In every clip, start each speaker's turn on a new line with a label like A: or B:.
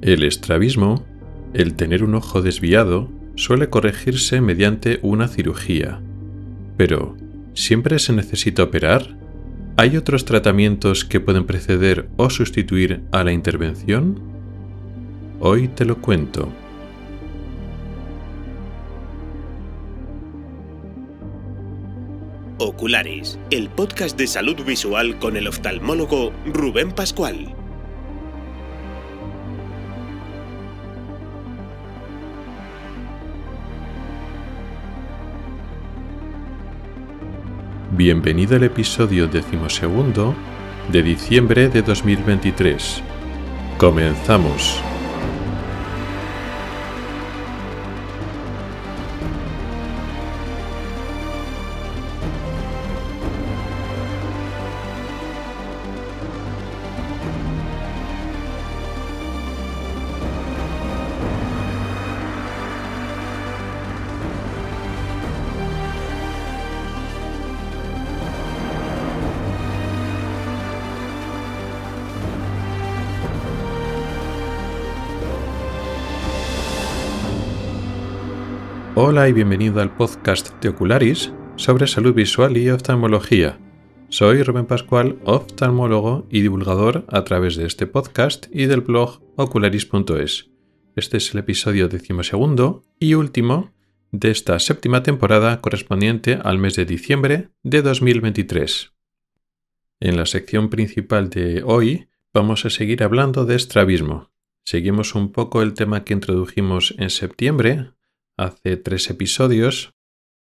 A: El estrabismo, el tener un ojo desviado, suele corregirse mediante una cirugía. Pero, ¿siempre se necesita operar? ¿Hay otros tratamientos que pueden preceder o sustituir a la intervención? Hoy te lo cuento.
B: Oculares, el podcast de salud visual con el oftalmólogo Rubén Pascual.
A: Bienvenido al episodio decimosegundo de diciembre de 2023. Comenzamos. Hola y bienvenido al podcast de Ocularis sobre salud visual y oftalmología. Soy Rubén Pascual, oftalmólogo y divulgador a través de este podcast y del blog ocularis.es. Este es el episodio decimosegundo y último de esta séptima temporada correspondiente al mes de diciembre de 2023. En la sección principal de hoy vamos a seguir hablando de estrabismo. Seguimos un poco el tema que introdujimos en septiembre, hace tres episodios,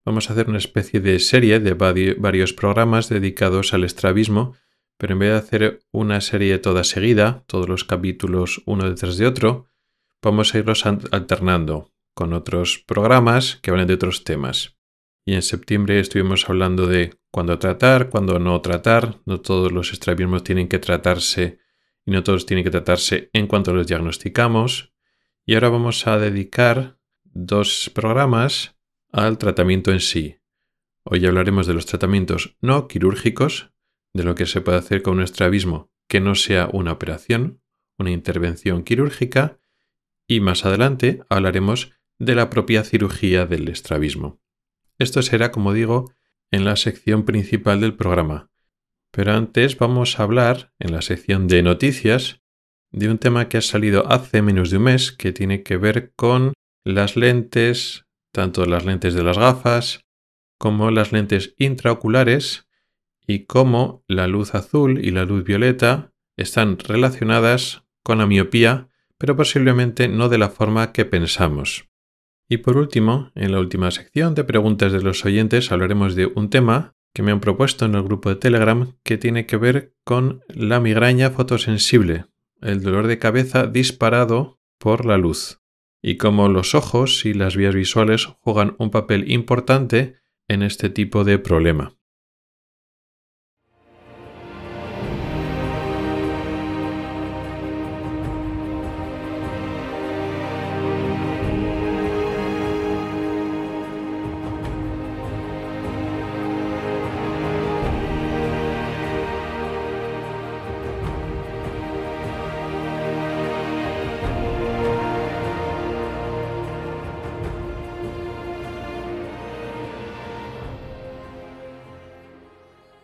A: vamos a hacer una especie de serie de varios programas dedicados al estrabismo, pero en vez de hacer una serie toda seguida, todos los capítulos uno detrás de otro, vamos a irlos alternando con otros programas que hablan de otros temas. Y en septiembre estuvimos hablando de cuándo tratar, cuándo no tratar. No todos los estrabismos tienen que tratarse y no todos tienen que tratarse en cuanto los diagnosticamos. Y ahora vamos a dedicar dos programas al tratamiento en sí. Hoy hablaremos de los tratamientos no quirúrgicos, de lo que se puede hacer con un estrabismo que no sea una operación, una intervención quirúrgica, y más adelante hablaremos de la propia cirugía del estrabismo. Esto será, como digo, en la sección principal del programa. Pero antes vamos a hablar, en la sección de noticias, de un tema que ha salido hace menos de un mes que tiene que ver con las lentes, tanto las lentes de las gafas como las lentes intraoculares y cómo la luz azul y la luz violeta están relacionadas con la miopía, pero posiblemente no de la forma que pensamos. Y por último, en la última sección de preguntas de los oyentes hablaremos de un tema que me han propuesto en el grupo de Telegram que tiene que ver con la migraña fotosensible, el dolor de cabeza disparado por la luz y cómo los ojos y las vías visuales juegan un papel importante en este tipo de problema.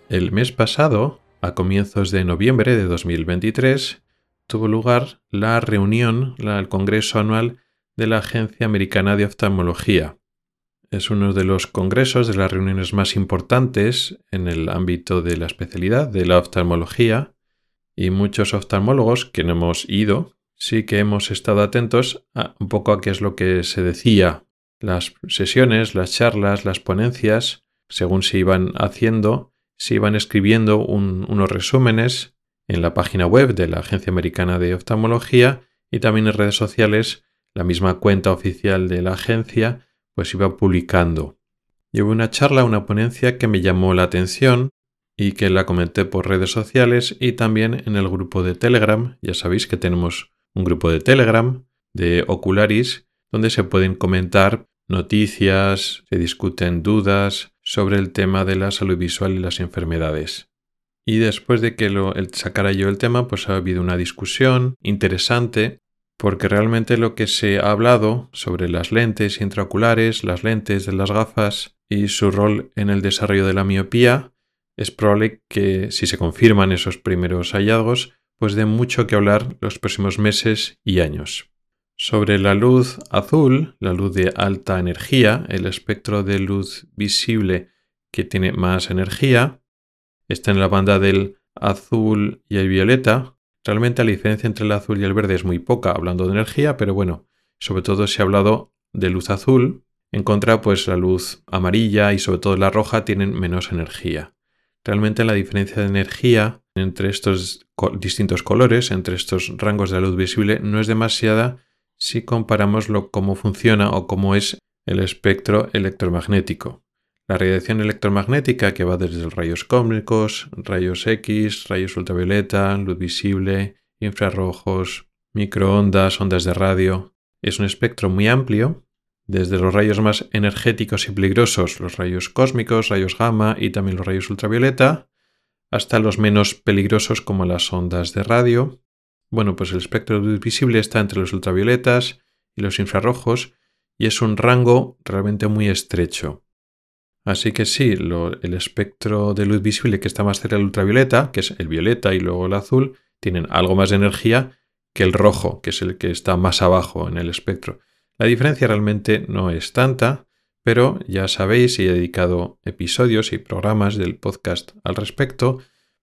A: El mes pasado, a comienzos de noviembre de 2023, tuvo lugar la reunión, el Congreso Anual de la Agencia Americana de Oftalmología. Es uno de los congresos, de las reuniones más importantes en el ámbito de la especialidad de la oftalmología, y muchos oftalmólogos que no hemos ido, sí que hemos estado atentos a un poco a qué es lo que se decía. Las sesiones, las charlas, las ponencias, según se iban haciendo, se iban escribiendo unos resúmenes en la página web de la Agencia Americana de Oftalmología y también en redes sociales. La misma cuenta oficial de la agencia pues iba publicando. Llevo una charla, una ponencia que me llamó la atención y que la comenté por redes sociales y también en el grupo de Telegram. Ya sabéis que tenemos un grupo de Telegram de Ocularis donde se pueden comentar noticias, se discuten dudas, sobre el tema de la salud visual y las enfermedades. Y después de que lo, sacara yo el tema, pues ha habido una discusión interesante porque realmente lo que se ha hablado sobre las lentes intraoculares, las lentes de las gafas y su rol en el desarrollo de la miopía, es probable que si se confirman esos primeros hallazgos, pues dé mucho que hablar los próximos meses y años. Sobre la luz azul, la luz de alta energía, el espectro de luz visible que tiene más energía, está en la banda del azul y el violeta. Realmente la diferencia entre el azul y el verde es muy poca hablando de energía, pero bueno, sobre todo se ha hablado de luz azul. En contra, pues la luz amarilla y sobre todo la roja tienen menos energía. Realmente la diferencia de energía entre estos distintos colores, entre estos rangos de luz visible, no es demasiada si comparamos lo, cómo funciona o cómo es el espectro electromagnético. La radiación electromagnética que va desde los rayos cósmicos, rayos X, rayos ultravioleta, luz visible, infrarrojos, microondas, ondas de radio, es un espectro muy amplio, desde los rayos más energéticos y peligrosos, los rayos cósmicos, rayos gamma y también los rayos ultravioleta, hasta los menos peligrosos como las ondas de radio. Bueno, pues el espectro de luz visible está entre los ultravioletas y los infrarrojos y es un rango realmente muy estrecho. Así que sí, el espectro de luz visible que está más cerca del ultravioleta, que es el violeta y luego el azul, tienen algo más de energía que el rojo, que es el que está más abajo en el espectro. La diferencia realmente no es tanta, pero ya sabéis, y he dedicado episodios y programas del podcast al respecto,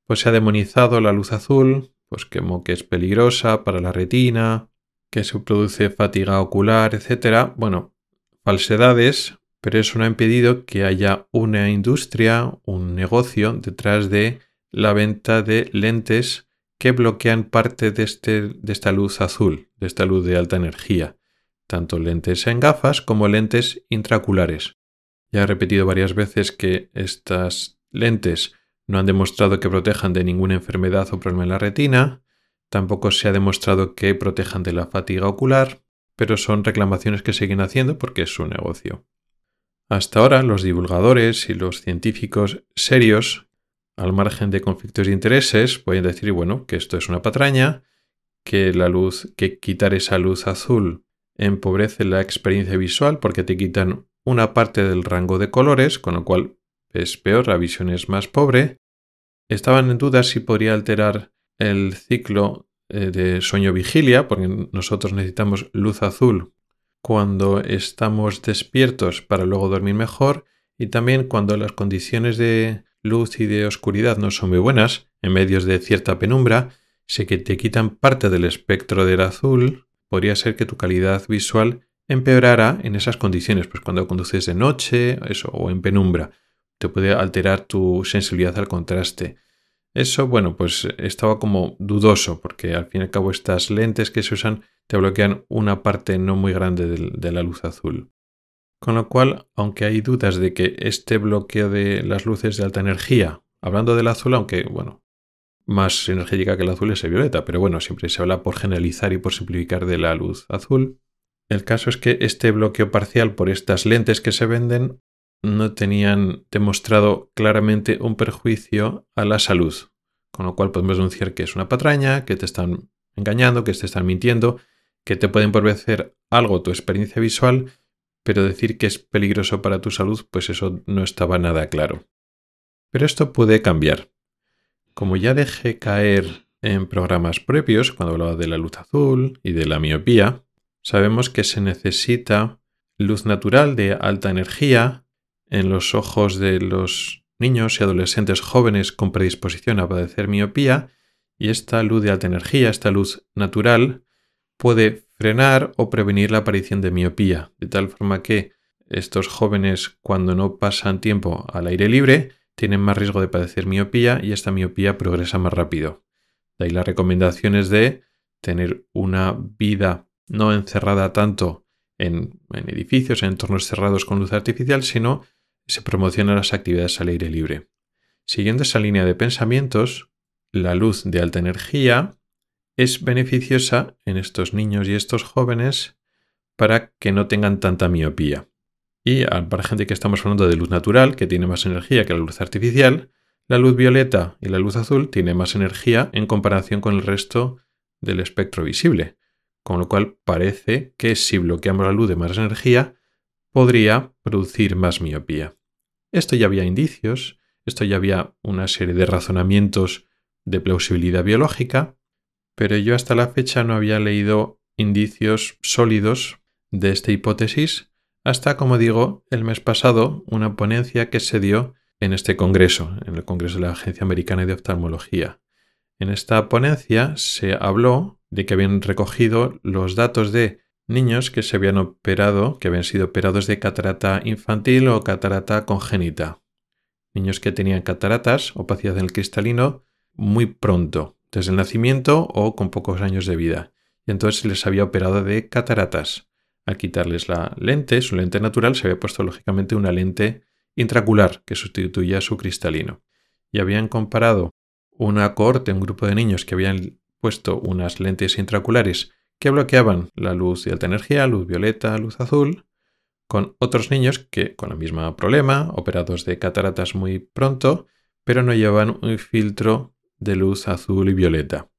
A: pues se ha demonizado la luz azul, pues como que es peligrosa para la retina, que se produce fatiga ocular, etc. Bueno, falsedades, pero eso no ha impedido que haya una industria, un negocio detrás de la venta de lentes que bloquean parte de, este, de esta luz azul, de esta luz de alta energía, tanto lentes en gafas como lentes intraoculares. Ya he repetido varias veces que estas lentes no han demostrado que protejan de ninguna enfermedad o problema en la retina, tampoco se ha demostrado que protejan de la fatiga ocular, pero son reclamaciones que siguen haciendo porque es su negocio. Hasta ahora los divulgadores y los científicos serios, al margen de conflictos de intereses, pueden decir, bueno, que esto es una patraña, que la luz, que quitar esa luz azul empobrece la experiencia visual porque te quitan una parte del rango de colores, con lo cual es peor, la visión es más pobre. Estaban en duda si podría alterar el ciclo eh, de sueño-vigilia, porque nosotros necesitamos luz azul cuando estamos despiertos para luego dormir mejor y también cuando las condiciones de luz y de oscuridad no son muy buenas, en medios de cierta penumbra, sé que te quitan parte del espectro del azul, podría ser que tu calidad visual empeorara en esas condiciones, pues cuando conduces de noche o en penumbra, te puede alterar tu sensibilidad al contraste. Eso, bueno, pues estaba como dudoso, porque al fin y al cabo estas lentes que se usan te bloquean una parte no muy grande de, la luz azul. Con lo cual, aunque hay dudas de que este bloqueo de las luces de alta energía, hablando del azul, aunque bueno, más energética que el azul es el violeta, pero bueno, siempre se habla por generalizar y por simplificar de la luz azul. El caso es que este bloqueo parcial por estas lentes que se venden no tenían demostrado claramente un perjuicio a la salud, con lo cual podemos denunciar que es una patraña, que te están engañando, que te están mintiendo que te pueden empobrecer algo tu experiencia visual, pero decir que es peligroso para tu salud, pues eso no estaba nada claro. Pero esto puede cambiar. Como ya dejé caer en programas previos, cuando hablaba de la luz azul y de la miopía, sabemos que se necesita luz natural de alta energía en los ojos de los niños y adolescentes jóvenes con predisposición a padecer miopía, y esta luz de alta energía, esta luz natural, puede frenar o prevenir la aparición de miopía, de tal forma que estos jóvenes cuando no pasan tiempo al aire libre tienen más riesgo de padecer miopía y esta miopía progresa más rápido. De ahí las recomendaciones de tener una vida no encerrada tanto en, en edificios, en entornos cerrados con luz artificial, sino se promocionan las actividades al aire libre. Siguiendo esa línea de pensamientos, la luz de alta energía es beneficiosa en estos niños y estos jóvenes para que no tengan tanta miopía. Y para gente que estamos hablando de luz natural, que tiene más energía que la luz artificial, la luz violeta y la luz azul tienen más energía en comparación con el resto del espectro visible. con lo cual parece que si bloqueamos la luz de más energía, podría producir más miopía. Esto ya había indicios, esto ya había una serie de razonamientos de plausibilidad biológica, pero yo hasta la fecha no había leído indicios sólidos de esta hipótesis hasta, como digo, el mes pasado, una ponencia que se dio en este congreso, en el Congreso de la Agencia Americana de Oftalmología. En esta ponencia se habló de que habían recogido los datos de niños que se habían operado, que habían sido operados de catarata infantil o catarata congénita. Niños que tenían cataratas, opacidad en el cristalino, muy pronto, desde el nacimiento o con pocos años de vida. Y entonces se les había operado de cataratas. Al quitarles la lente, su lente natural, se había puesto lógicamente una lente intracular que sustituía su cristalino. Y habían comparado una cohorte, un grupo de niños que habían puesto unas lentes intraculares que bloqueaban la luz de alta energía, luz violeta, luz azul, con otros niños que con el mismo problema, operados de cataratas muy pronto, pero no llevaban un filtro de luz azul y violeta.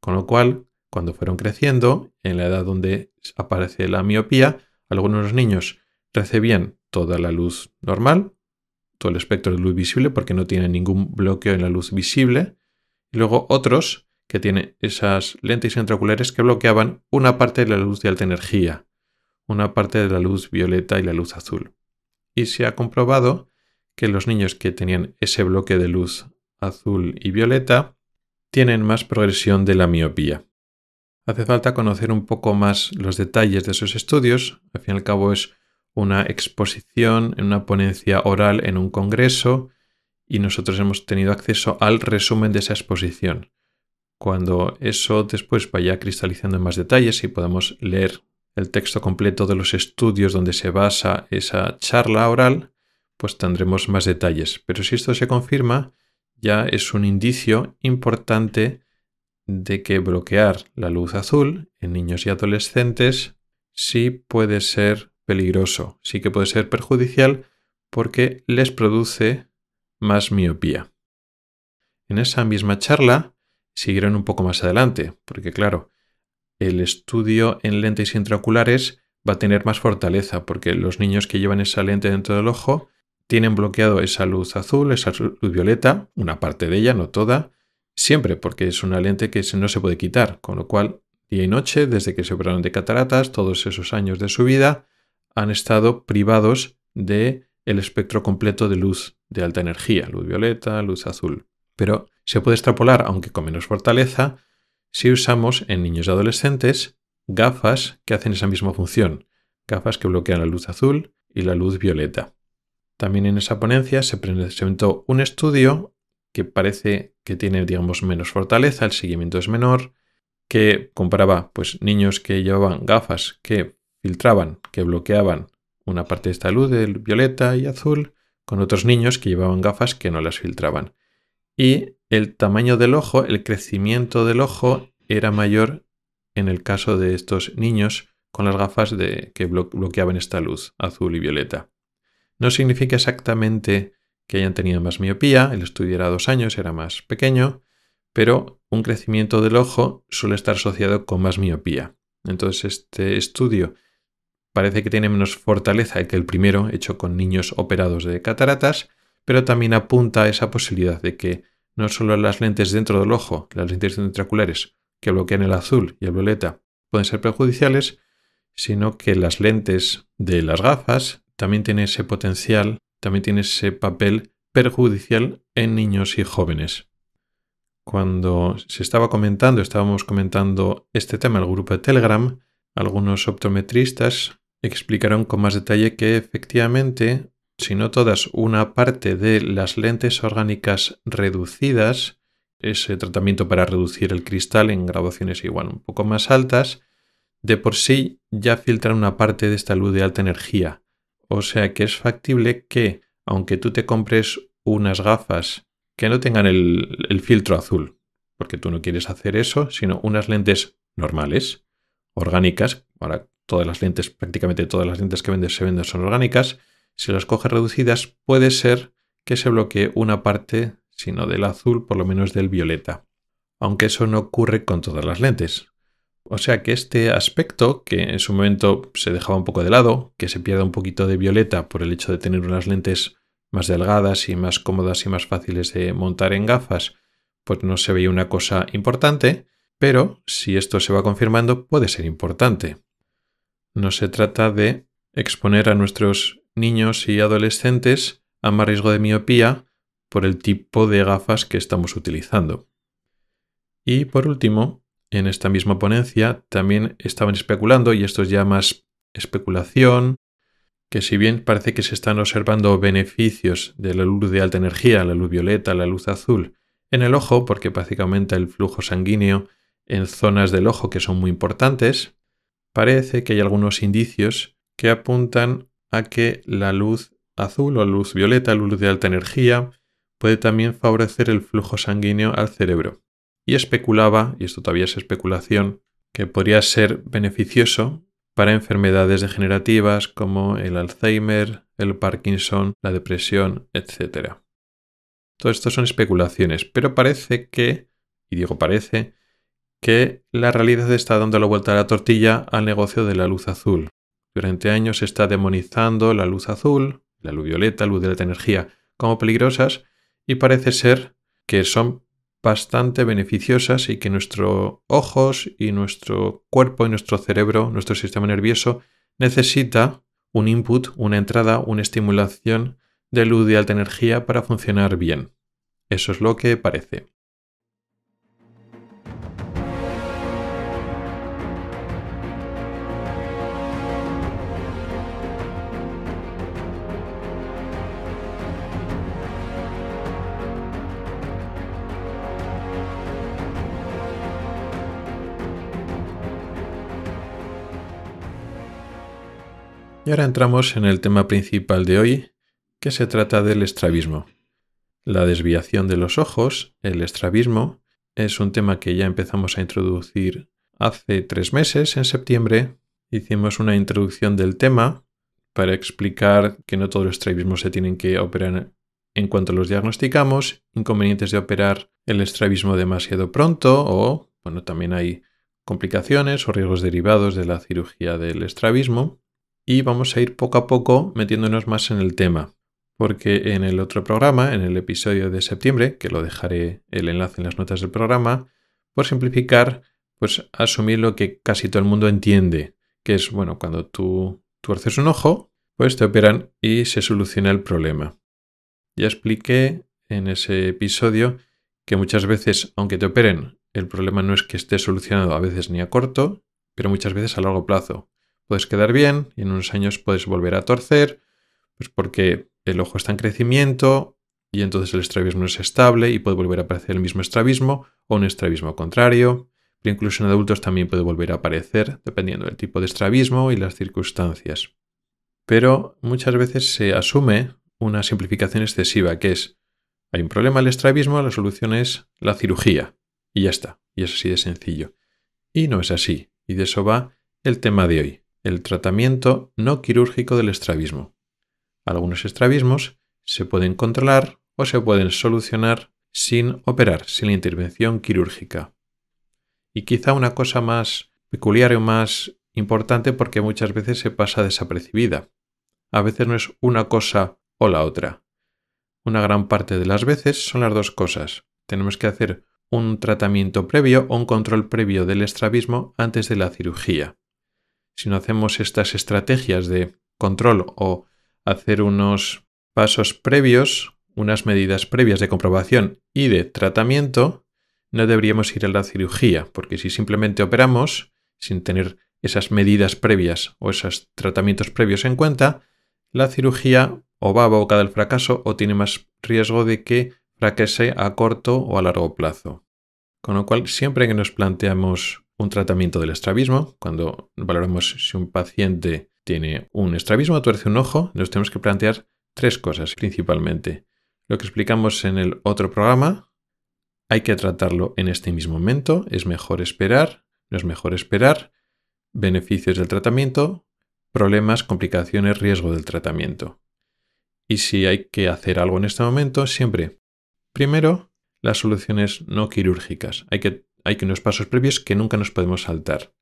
A: Con lo cual, cuando fueron creciendo, en la edad donde aparece la miopía, algunos niños recibían toda la luz normal, todo el espectro de luz visible porque no tienen ningún bloqueo en la luz visible, y luego otros que tienen esas lentes intraoculares que bloqueaban una parte de la luz de alta energía, una parte de la luz violeta y la luz azul. Y se ha comprobado que los niños que tenían ese bloque de luz azul y violeta tienen más progresión de la miopía. Hace falta conocer un poco más los detalles de esos estudios, al fin y al cabo es una exposición en una ponencia oral en un congreso y nosotros hemos tenido acceso al resumen de esa exposición. Cuando eso después vaya cristalizando en más detalles y podamos leer el texto completo de los estudios donde se basa esa charla oral, pues tendremos más detalles. Pero si esto se confirma, ya es un indicio importante de que bloquear la luz azul en niños y adolescentes sí puede ser peligroso, sí que puede ser perjudicial porque les produce más miopía. En esa misma charla siguieron un poco más adelante, porque claro, el estudio en lentes intraoculares va a tener más fortaleza, porque los niños que llevan esa lente dentro del ojo tienen bloqueado esa luz azul, esa luz violeta, una parte de ella, no toda, siempre, porque es una lente que no se puede quitar, con lo cual día y noche, desde que se operaron de cataratas, todos esos años de su vida, han estado privados de el espectro completo de luz de alta energía, luz violeta, luz azul. Pero se puede extrapolar, aunque con menos fortaleza, si usamos en niños y adolescentes gafas que hacen esa misma función, gafas que bloquean la luz azul y la luz violeta. También en esa ponencia se presentó un estudio que parece que tiene, digamos, menos fortaleza, el seguimiento es menor, que comparaba pues, niños que llevaban gafas que filtraban, que bloqueaban una parte de esta luz de violeta y azul, con otros niños que llevaban gafas que no las filtraban. Y el tamaño del ojo, el crecimiento del ojo era mayor en el caso de estos niños con las gafas de, que bloqueaban esta luz azul y violeta. No significa exactamente que hayan tenido más miopía, el estudio era dos años, era más pequeño, pero un crecimiento del ojo suele estar asociado con más miopía. Entonces este estudio parece que tiene menos fortaleza que el primero hecho con niños operados de cataratas, pero también apunta a esa posibilidad de que no solo las lentes dentro del ojo, las lentes intraculares que bloquean el azul y el violeta, pueden ser perjudiciales, sino que las lentes de las gafas también tienen ese potencial, también tienen ese papel perjudicial en niños y jóvenes. Cuando se estaba comentando, estábamos comentando este tema en el grupo de Telegram, algunos optometristas explicaron con más detalle que efectivamente, si no todas, una parte de las lentes orgánicas reducidas, ese tratamiento para reducir el cristal en graduaciones igual un poco más altas, de por sí ya filtran una parte de esta luz de alta energía. O sea que es factible que, aunque tú te compres unas gafas que no tengan el, el filtro azul, porque tú no quieres hacer eso, sino unas lentes normales, orgánicas, ahora todas las lentes, prácticamente todas las lentes que venden se venden son orgánicas, si las coges reducidas puede ser que se bloquee una parte, si no del azul, por lo menos del violeta. Aunque eso no ocurre con todas las lentes. O sea que este aspecto, que en su momento se dejaba un poco de lado, que se pierda un poquito de violeta por el hecho de tener unas lentes más delgadas y más cómodas y más fáciles de montar en gafas, pues no se veía una cosa importante, pero si esto se va confirmando puede ser importante. No se trata de exponer a nuestros niños y adolescentes a más riesgo de miopía por el tipo de gafas que estamos utilizando. Y por último, en esta misma ponencia también estaban especulando, y esto es ya más especulación, que si bien parece que se están observando beneficios de la luz de alta energía, la luz violeta, la luz azul, en el ojo, porque que aumenta el flujo sanguíneo en zonas del ojo que son muy importantes, parece que hay algunos indicios que apuntan a que la luz azul o luz violeta, luz de alta energía, puede también favorecer el flujo sanguíneo al cerebro. Y especulaba, y esto todavía es especulación, que podría ser beneficioso para enfermedades degenerativas como el Alzheimer, el Parkinson, la depresión, etc. Todo esto son especulaciones, pero parece que, y digo parece, que la realidad está dando la vuelta a la tortilla al negocio de la luz azul. Durante años se está demonizando la luz azul, la luz violeta, la luz de alta energía como peligrosas y parece ser que son bastante beneficiosas y que nuestros ojos y nuestro cuerpo y nuestro cerebro, nuestro sistema nervioso, necesita un input, una entrada, una estimulación de luz de alta energía para funcionar bien. Eso es lo que parece. Y ahora entramos en el tema principal de hoy, que se trata del estrabismo. La desviación de los ojos, el estrabismo, es un tema que ya empezamos a introducir hace tres meses, en septiembre. Hicimos una introducción del tema para explicar que no todos los estrabismos se tienen que operar en cuanto los diagnosticamos, inconvenientes de operar el estrabismo demasiado pronto o, bueno, también hay complicaciones o riesgos derivados de la cirugía del estrabismo y vamos a ir poco a poco metiéndonos más en el tema, porque en el otro programa, en el episodio de septiembre, que lo dejaré el enlace en las notas del programa, por simplificar, pues asumir lo que casi todo el mundo entiende, que es, bueno, cuando tú tuerces un ojo, pues te operan y se soluciona el problema. Ya expliqué en ese episodio que muchas veces, aunque te operen, el problema no es que esté solucionado a veces ni a corto, pero muchas veces a largo plazo puedes quedar bien y en unos años puedes volver a torcer, pues porque el ojo está en crecimiento y entonces el estrabismo es estable y puede volver a aparecer el mismo estrabismo o un estrabismo contrario. Pero incluso en adultos también puede volver a aparecer dependiendo del tipo de estrabismo y las circunstancias. Pero muchas veces se asume una simplificación excesiva que es hay un problema al estrabismo, la solución es la cirugía. Y ya está. Y es así de sencillo. Y no es así. Y de eso va el tema de hoy el tratamiento no quirúrgico del estrabismo. Algunos estrabismos se pueden controlar o se pueden solucionar sin operar, sin intervención quirúrgica. Y quizá una cosa más peculiar o más importante porque muchas veces se pasa desapercibida. A veces no es una cosa o la otra. Una gran parte de las veces son las dos cosas. Tenemos que hacer un tratamiento previo o un control previo del estrabismo antes de la cirugía si no hacemos estas estrategias de control o hacer unos pasos previos, unas medidas previas de comprobación y de tratamiento, no deberíamos ir a la cirugía, porque si simplemente operamos sin tener esas medidas previas o esos tratamientos previos en cuenta, la cirugía o va a boca del fracaso o tiene más riesgo de que fracase a corto o a largo plazo. Con lo cual, siempre que nos planteamos un tratamiento del estrabismo, cuando valoramos si un paciente tiene un estrabismo, tuerce un ojo, nos tenemos que plantear tres cosas principalmente. Lo que explicamos en el otro programa, hay que tratarlo en este mismo momento, es mejor esperar, no es mejor esperar, beneficios del tratamiento, problemas, complicaciones, riesgo del tratamiento. Y si hay que hacer algo en este momento, siempre, primero, las soluciones no quirúrgicas. Hay que hay unos pasos previos que nunca nos podemos saltar.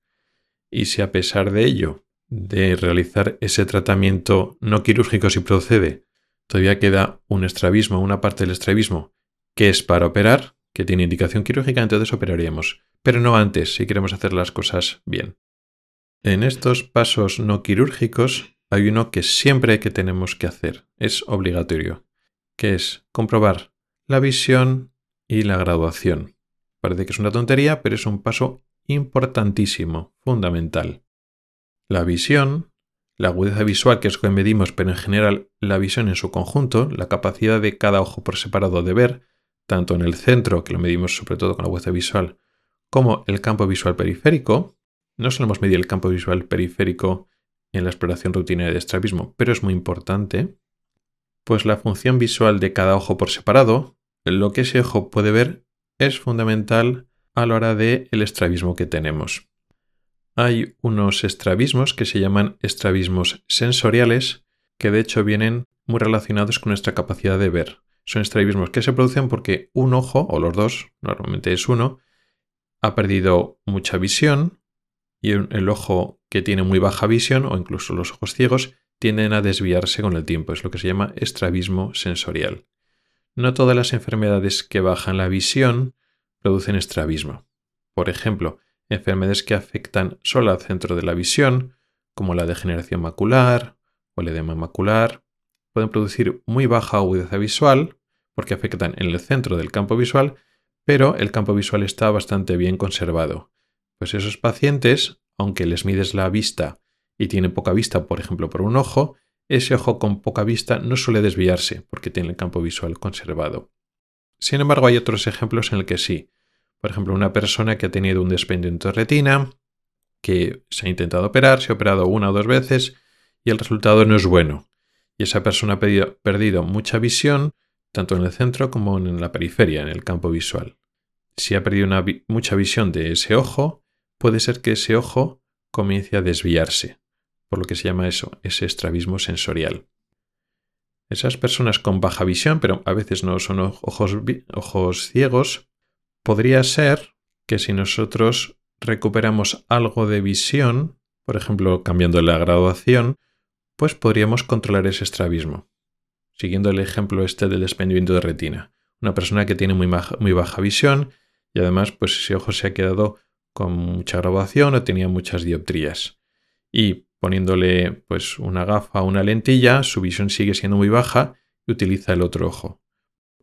A: Y si a pesar de ello, de realizar ese tratamiento no quirúrgico si procede, todavía queda un estrabismo, una parte del estrabismo que es para operar, que tiene indicación quirúrgica, entonces operaríamos. Pero no antes, si queremos hacer las cosas bien. En estos pasos no quirúrgicos hay uno que siempre que tenemos que hacer, es obligatorio, que es comprobar la visión y la graduación. Parece que es una tontería, pero es un paso importantísimo, fundamental. La visión, la agudeza visual, que es lo que medimos, pero en general la visión en su conjunto, la capacidad de cada ojo por separado de ver, tanto en el centro, que lo medimos sobre todo con la agudeza visual, como el campo visual periférico. No solemos medir el campo visual periférico en la exploración rutinaria de estrabismo, pero es muy importante. Pues la función visual de cada ojo por separado, lo que ese ojo puede ver, es fundamental a la hora del el estrabismo que tenemos. Hay unos estrabismos que se llaman estrabismos sensoriales, que de hecho vienen muy relacionados con nuestra capacidad de ver. Son estrabismos que se producen porque un ojo, o los dos, normalmente es uno, ha perdido mucha visión y el ojo que tiene muy baja visión, o incluso los ojos ciegos, tienden a desviarse con el tiempo. Es lo que se llama estrabismo sensorial. No todas las enfermedades que bajan la visión producen estrabismo. Por ejemplo, enfermedades que afectan solo al centro de la visión, como la degeneración macular o el edema macular, pueden producir muy baja agudeza visual, porque afectan en el centro del campo visual, pero el campo visual está bastante bien conservado. Pues esos pacientes, aunque les mides la vista y tienen poca vista, por ejemplo, por un ojo, ese ojo con poca vista no suele desviarse porque tiene el campo visual conservado. Sin embargo, hay otros ejemplos en el que sí. Por ejemplo, una persona que ha tenido un desprendimiento de retina, que se ha intentado operar, se ha operado una o dos veces y el resultado no es bueno. Y esa persona ha perdido, mucha visión, tanto en el centro como en la periferia, en el campo visual. Si ha perdido mucha visión de ese ojo, puede ser que ese ojo comience a desviarse, por lo que se llama eso, ese estrabismo sensorial. Esas personas con baja visión, pero a veces no son ojos, ciegos, podría ser que si nosotros recuperamos algo de visión, por ejemplo, cambiando la graduación, pues podríamos controlar ese estrabismo. Siguiendo el ejemplo este del desprendimiento de retina. Una persona que tiene muy baja, muy baja visión y además pues ese ojo se ha quedado con mucha graduación o tenía muchas dioptrías. Y poniéndole pues una gafa o una lentilla, su visión sigue siendo muy baja y utiliza el otro ojo.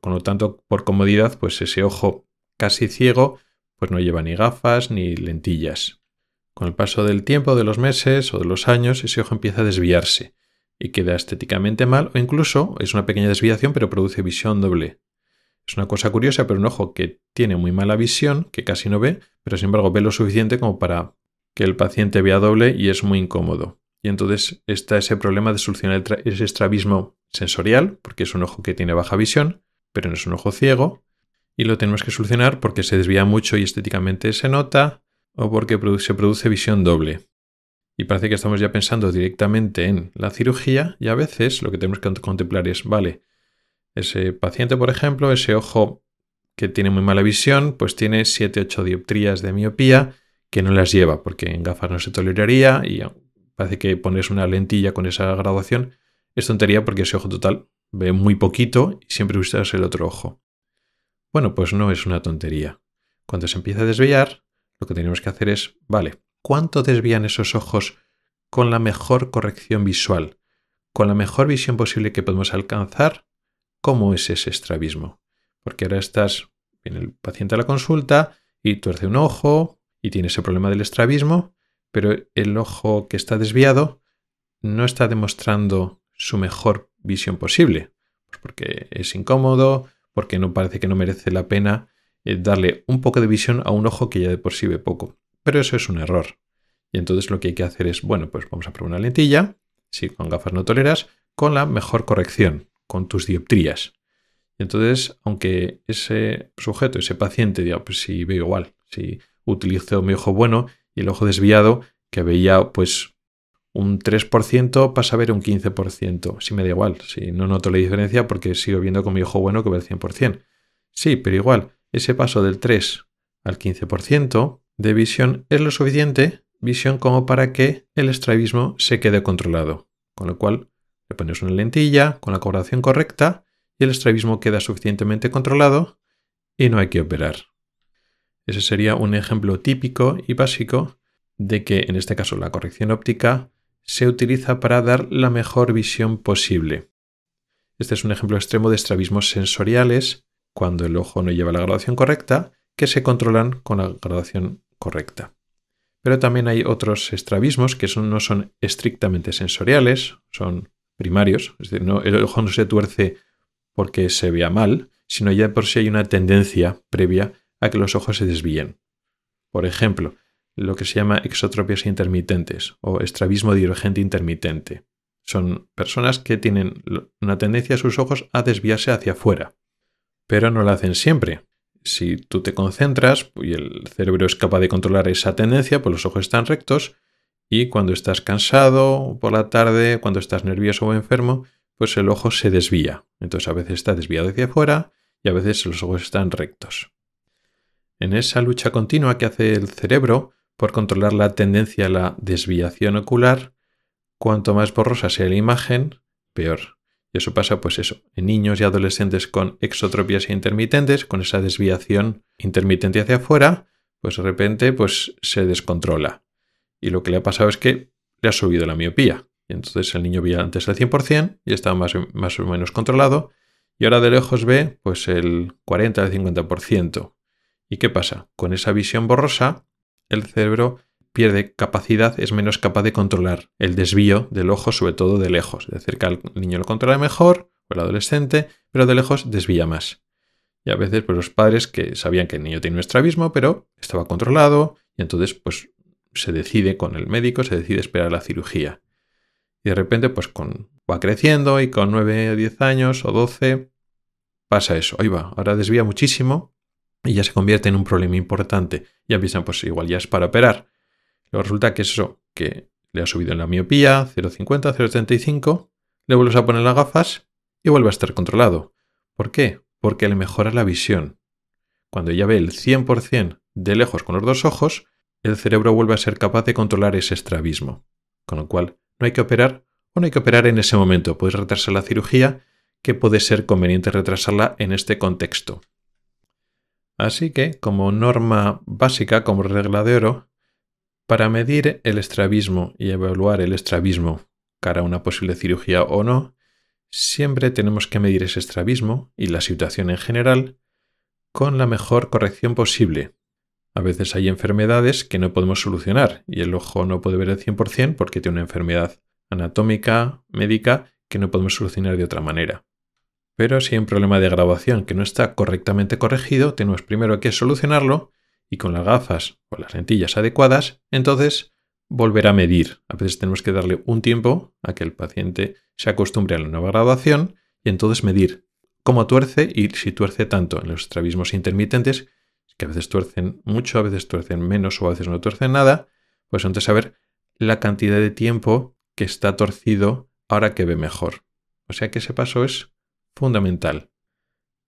A: Con lo tanto, por comodidad, pues ese ojo casi ciego, pues no lleva ni gafas ni lentillas. Con el paso del tiempo, de los meses o de los años, ese ojo empieza a desviarse y queda estéticamente mal o incluso es una pequeña desviación pero produce visión doble. Es una cosa curiosa, pero un ojo que tiene muy mala visión, que casi no ve, pero sin embargo ve lo suficiente como para que el paciente vea doble y es muy incómodo. Y entonces está ese problema de solucionar ese estrabismo sensorial, porque es un ojo que tiene baja visión, pero no es un ojo ciego, y lo tenemos que solucionar porque se desvía mucho y estéticamente se nota, o porque se produce visión doble. Y parece que estamos ya pensando directamente en la cirugía y a veces lo que tenemos que contemplar es, vale, ese paciente, por ejemplo, ese ojo que tiene muy mala visión, pues tiene 7-8 dioptrías de miopía que no las lleva, porque en gafas no se toleraría y parece que pones una lentilla con esa graduación es tontería porque ese ojo total ve muy poquito y siempre usas el otro ojo. Bueno, pues no es una tontería. Cuando se empieza a desviar, lo que tenemos que hacer es, vale, ¿cuánto desvían esos ojos con la mejor corrección visual? Con la mejor visión posible que podemos alcanzar, ¿cómo es ese estrabismo? Porque ahora estás, viene el paciente a la consulta y tuerce un ojo, y tiene ese problema del estrabismo, pero el ojo que está desviado no está demostrando su mejor visión posible, pues porque es incómodo, porque no parece que no merece la pena eh, darle un poco de visión a un ojo que ya de por sí ve poco. Pero eso es un error. Y entonces lo que hay que hacer es, bueno, pues vamos a probar una lentilla, si con gafas no toleras, con la mejor corrección, con tus dioptrías. Y entonces, aunque ese sujeto, ese paciente diga, pues si veo igual, si utilizo mi ojo bueno y el ojo desviado, que veía pues un 3% pasa a ver un 15%. Si me da igual, si no noto la diferencia porque sigo viendo con mi ojo bueno que ve el 100%. Sí, pero igual, ese paso del 3 al 15% de visión es lo suficiente visión como para que el estrabismo se quede controlado. Con lo cual le pones una lentilla con la coloración correcta y el estrabismo queda suficientemente controlado y no hay que operar. Ese sería un ejemplo típico y básico de que en este caso la corrección óptica se utiliza para dar la mejor visión posible. Este es un ejemplo extremo de estrabismos sensoriales, cuando el ojo no lleva la graduación correcta, que se controlan con la graduación correcta. Pero también hay otros estrabismos que no son estrictamente sensoriales, son primarios, es decir, no, el ojo no se tuerce porque se vea mal, sino ya por si hay una tendencia previa a que los ojos se desvíen. Por ejemplo, lo que se llama exotropias intermitentes o estrabismo divergente intermitente. Son personas que tienen una tendencia a sus ojos a desviarse hacia afuera, pero no lo hacen siempre. Si tú te concentras y el cerebro es capaz de controlar esa tendencia, pues los ojos están rectos y cuando estás cansado por la tarde, cuando estás nervioso o enfermo, pues el ojo se desvía. Entonces a veces está desviado hacia afuera y a veces los ojos están rectos. En esa lucha continua que hace el cerebro por controlar la tendencia a la desviación ocular, cuanto más borrosa sea la imagen, peor. Y eso pasa, pues eso, en niños y adolescentes con exotropías intermitentes, con esa desviación intermitente hacia afuera, pues de repente pues se descontrola. Y lo que le ha pasado es que le ha subido la miopía. Y entonces el niño veía antes el 100% y estaba más, más o menos controlado. Y ahora de lejos ve pues el 40 al 50%. ¿Y qué pasa? Con esa visión borrosa, el cerebro pierde capacidad, es menos capaz de controlar el desvío del ojo, sobre todo de lejos. De cerca el niño lo controla mejor, o el adolescente, pero de lejos desvía más. Y a veces, pues los padres que sabían que el niño tenía un estrabismo, pero estaba controlado, y entonces, pues se decide con el médico, se decide esperar la cirugía. Y de repente, pues con, va creciendo y con 9 o 10 años o 12 pasa eso. Ahí va, ahora desvía muchísimo y ya se convierte en un problema importante. Ya piensan, pues igual ya es para operar. Luego resulta que eso, que le ha subido en la miopía, 0,50, 0,35, le vuelves a poner las gafas y vuelve a estar controlado. ¿Por qué? Porque le mejora la visión. Cuando ya ve el 100% de lejos con los dos ojos, el cerebro vuelve a ser capaz de controlar ese estrabismo. Con lo cual, no hay que operar o no hay que operar en ese momento. Puedes retrasar la cirugía, que puede ser conveniente retrasarla en este contexto. Así que, como norma básica, como regla de oro, para medir el estrabismo y evaluar el estrabismo cara a una posible cirugía o no, siempre tenemos que medir ese estrabismo y la situación en general con la mejor corrección posible. A veces hay enfermedades que no podemos solucionar y el ojo no puede ver el 100% porque tiene una enfermedad anatómica, médica, que no podemos solucionar de otra manera. Pero si hay un problema de grabación que no está correctamente corregido, tenemos primero que solucionarlo y con las gafas o las lentillas adecuadas, entonces volver a medir. A veces tenemos que darle un tiempo a que el paciente se acostumbre a la nueva graduación y entonces medir cómo tuerce y si tuerce tanto en los estrabismos intermitentes, que a veces tuercen mucho, a veces tuercen menos o a veces no tuercen nada, pues entonces saber la cantidad de tiempo que está torcido ahora que ve mejor. O sea que ese paso es fundamental.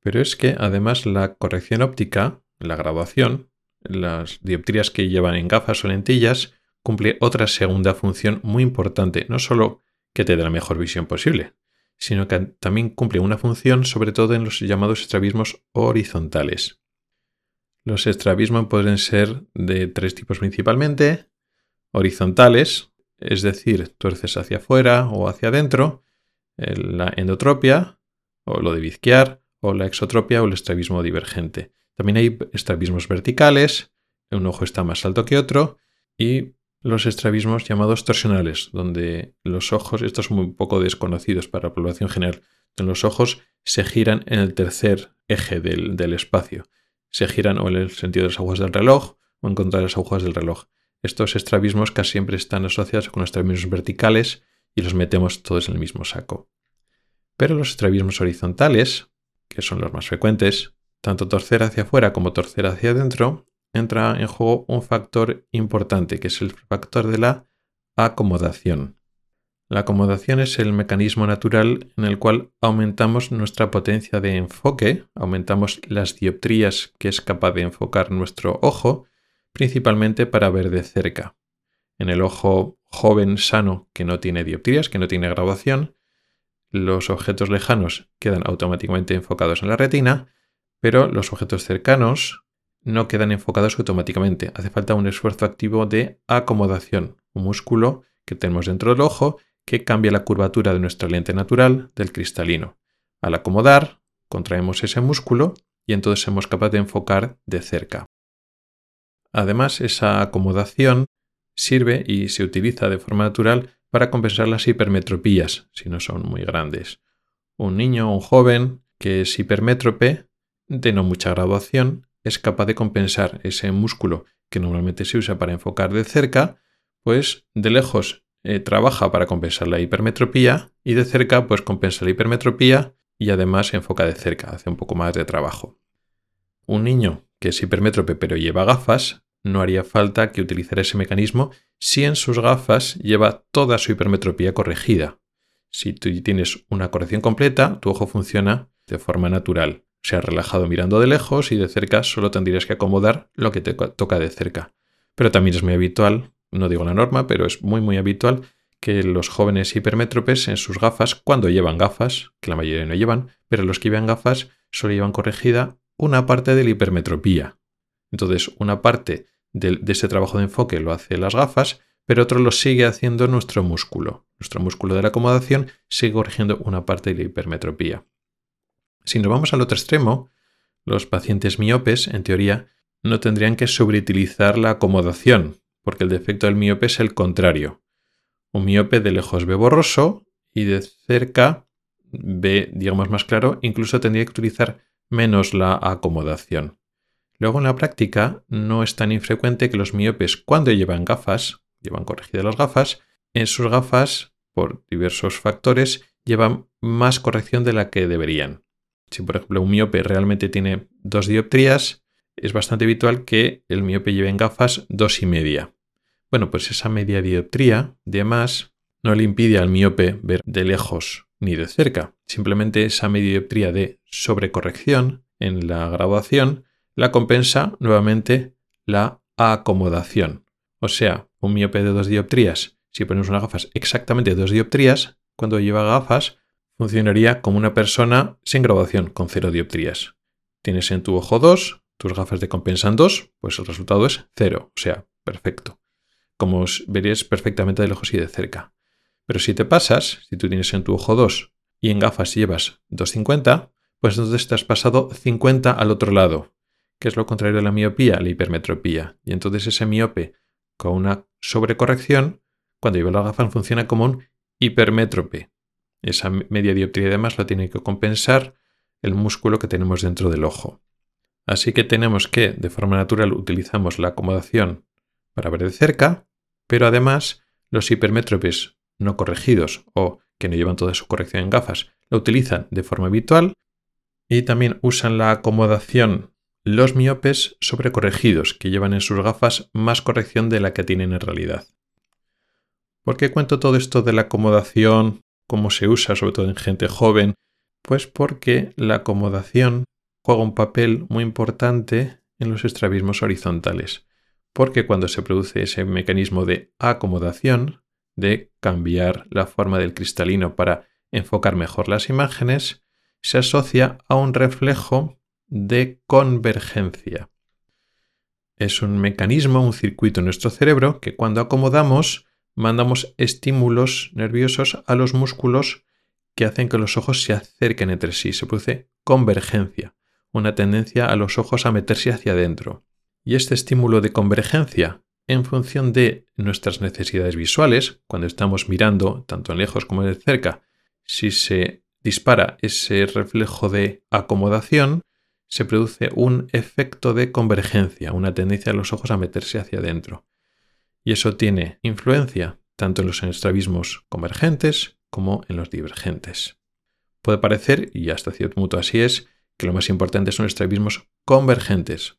A: Pero es que además la corrección óptica, la graduación, las dioptrías que llevan en gafas o lentillas, cumple otra segunda función muy importante, no solo que te dé la mejor visión posible, sino que también cumple una función sobre todo en los llamados estrabismos horizontales. Los estrabismos pueden ser de tres tipos principalmente, horizontales, es decir, tuerces hacia afuera o hacia adentro, la endotropia, o lo de bizquear, o la exotropia o el estrabismo divergente. También hay estrabismos verticales, un ojo está más alto que otro, y los estrabismos llamados torsionales, donde los ojos, estos son muy poco desconocidos para la población general, donde los ojos se giran en el tercer eje del, del espacio. Se giran o en el sentido de las agujas del reloj o en contra de las agujas del reloj. Estos estrabismos casi siempre están asociados con estrabismos verticales y los metemos todos en el mismo saco. Pero los estrabismos horizontales, que son los más frecuentes, tanto torcer hacia afuera como torcer hacia adentro, entra en juego un factor importante, que es el factor de la acomodación. La acomodación es el mecanismo natural en el cual aumentamos nuestra potencia de enfoque, aumentamos las dioptrías que es capaz de enfocar nuestro ojo, principalmente para ver de cerca. En el ojo joven sano que no tiene dioptrías, que no tiene graduación, los objetos lejanos quedan automáticamente enfocados en la retina, pero los objetos cercanos no quedan enfocados automáticamente. Hace falta un esfuerzo activo de acomodación, un músculo que tenemos dentro del ojo que cambia la curvatura de nuestra lente natural del cristalino. Al acomodar, contraemos ese músculo y entonces somos capaces de enfocar de cerca. Además, esa acomodación sirve y se utiliza de forma natural para compensar las hipermetropías, si no son muy grandes. Un niño o un joven que es hipermétrope, de no mucha graduación, es capaz de compensar ese músculo que normalmente se usa para enfocar de cerca, pues de lejos eh, trabaja para compensar la hipermetropía y de cerca pues compensa la hipermetropía y además enfoca de cerca, hace un poco más de trabajo. Un niño que es hipermétrope pero lleva gafas, no haría falta que utilizara ese mecanismo si en sus gafas lleva toda su hipermetropía corregida. Si tú tienes una corrección completa, tu ojo funciona de forma natural. Se ha relajado mirando de lejos y de cerca solo tendrías que acomodar lo que te toca de cerca. Pero también es muy habitual, no digo la norma, pero es muy muy habitual que los jóvenes hipermétropes en sus gafas, cuando llevan gafas, que la mayoría no llevan, pero los que llevan gafas solo llevan corregida una parte de la hipermetropía. Entonces, una parte de, ese trabajo de enfoque lo hace las gafas, pero otro lo sigue haciendo nuestro músculo. Nuestro músculo de la acomodación sigue corrigiendo una parte de la hipermetropía. Si nos vamos al otro extremo, los pacientes miopes, en teoría, no tendrían que sobreutilizar la acomodación, porque el defecto del miope es el contrario. Un miope de lejos ve borroso y de cerca ve, digamos, más claro, incluso tendría que utilizar menos la acomodación. Luego en la práctica no es tan infrecuente que los miopes cuando llevan gafas, llevan corregidas las gafas, en sus gafas, por diversos factores, llevan más corrección de la que deberían. Si por ejemplo un miope realmente tiene dos dioptrías, es bastante habitual que el miope lleve en gafas dos y media. Bueno, pues esa media dioptría de más no le impide al miope ver de lejos ni de cerca. Simplemente esa media dioptría de sobrecorrección en la graduación la compensa nuevamente la acomodación. O sea, un miope de dos dioptrías, si ponemos unas gafas exactamente dos dioptrías, cuando lleva gafas, funcionaría como una persona sin graduación, con cero dioptrías. Tienes en tu ojo dos, tus gafas te compensan dos, pues el resultado es cero, o sea, perfecto como veréis perfectamente de lejos y de cerca. Pero si te pasas, si tú tienes en tu ojo 2 y en gafas llevas 2,50, pues entonces te has pasado 50 al otro lado, que es lo contrario de la miopía, la hipermetropía. Y entonces ese miope con una sobrecorrección, cuando lleva la gafa funciona como un hipermétrope. Esa media dioptría además lo tiene que compensar el músculo que tenemos dentro del ojo. Así que tenemos que, de forma natural, utilizamos la acomodación para ver de cerca, pero además los hipermétropes no corregidos o que no llevan toda su corrección en gafas lo utilizan de forma habitual y también usan la acomodación los miopes sobrecorregidos que llevan en sus gafas más corrección de la que tienen en realidad. ¿Por qué cuento todo esto de la acomodación, cómo se usa sobre todo en gente joven? Pues porque la acomodación juega un papel muy importante en los estrabismos horizontales porque cuando se produce ese mecanismo de acomodación, de cambiar la forma del cristalino para enfocar mejor las imágenes, se asocia a un reflejo de convergencia. Es un mecanismo, un circuito en nuestro cerebro que cuando acomodamos mandamos estímulos nerviosos a los músculos que hacen que los ojos se acerquen entre sí. Se produce convergencia, una tendencia a los ojos a meterse hacia adentro. Y este estímulo de convergencia en función de nuestras necesidades visuales, cuando estamos mirando tanto en lejos como de cerca, si se dispara ese reflejo de acomodación, se produce un efecto de convergencia, una tendencia de los ojos a meterse hacia adentro. Y eso tiene influencia tanto en los estrabismos convergentes como en los divergentes. Puede parecer, y hasta cierto punto así es, que lo más importante son estrabismos convergentes,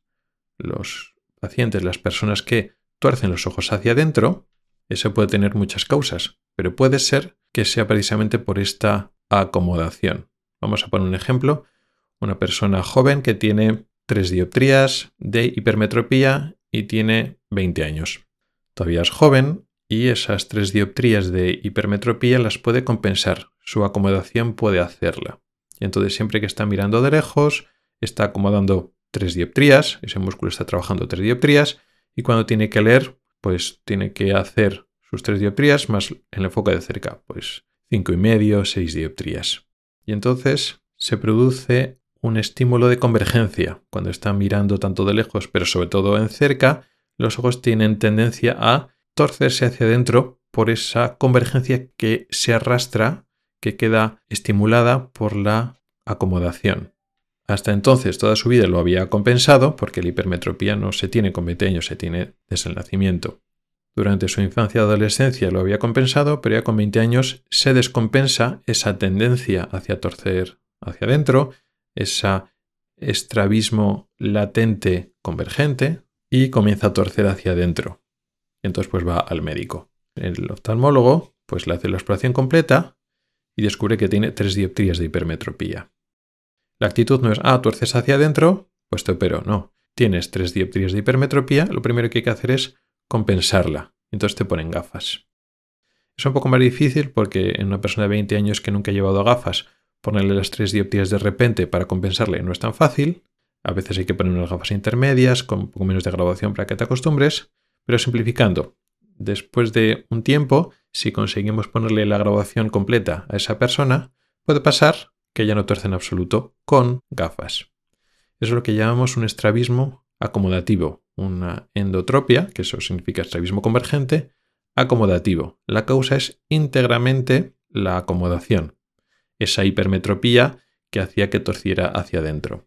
A: los pacientes, las personas que tuercen los ojos hacia adentro, eso puede tener muchas causas, pero puede ser que sea precisamente por esta acomodación. Vamos a poner un ejemplo. Una persona joven que tiene tres dioptrías de hipermetropía y tiene 20 años. Todavía es joven y esas tres dioptrías de hipermetropía las puede compensar. Su acomodación puede hacerla. Y entonces siempre que está mirando de lejos, está acomodando tres dioptrías, ese músculo está trabajando tres dioptrías, y cuando tiene que leer, pues tiene que hacer sus tres dioptrías más el enfoque de cerca, pues cinco y medio, seis dioptrías. Y entonces se produce un estímulo de convergencia. Cuando está mirando tanto de lejos, pero sobre todo en cerca, los ojos tienen tendencia a torcerse hacia adentro por esa convergencia que se arrastra, que queda estimulada por la acomodación. Hasta entonces toda su vida lo había compensado porque la hipermetropía no se tiene con 20 años, se tiene desde el nacimiento. Durante su infancia y adolescencia lo había compensado, pero ya con 20 años se descompensa esa tendencia hacia torcer hacia adentro, ese estrabismo latente convergente y comienza a torcer hacia adentro. entonces pues va al médico. El oftalmólogo pues le hace la exploración completa y descubre que tiene tres dioptrías de hipermetropía. La actitud no es, ah, tuerces hacia adentro, pues te opero. No, tienes tres dioptrías de hipermetropía, lo primero que hay que hacer es compensarla. Entonces te ponen gafas. Es un poco más difícil porque en una persona de 20 años que nunca ha llevado gafas Ponerle las tres dioptrías de repente para compensarle no es tan fácil. A veces hay que poner unas gafas intermedias con un poco menos de graduación para que te acostumbres. Pero simplificando, después de un tiempo, si conseguimos ponerle la graduación completa a esa persona, puede pasar que ya no tuerce en absoluto con gafas. Es lo que llamamos un estrabismo acomodativo, una endotropia, que eso significa estrabismo convergente, acomodativo. La causa es íntegramente la acomodación esa hipermetropía que hacía que torciera hacia adentro.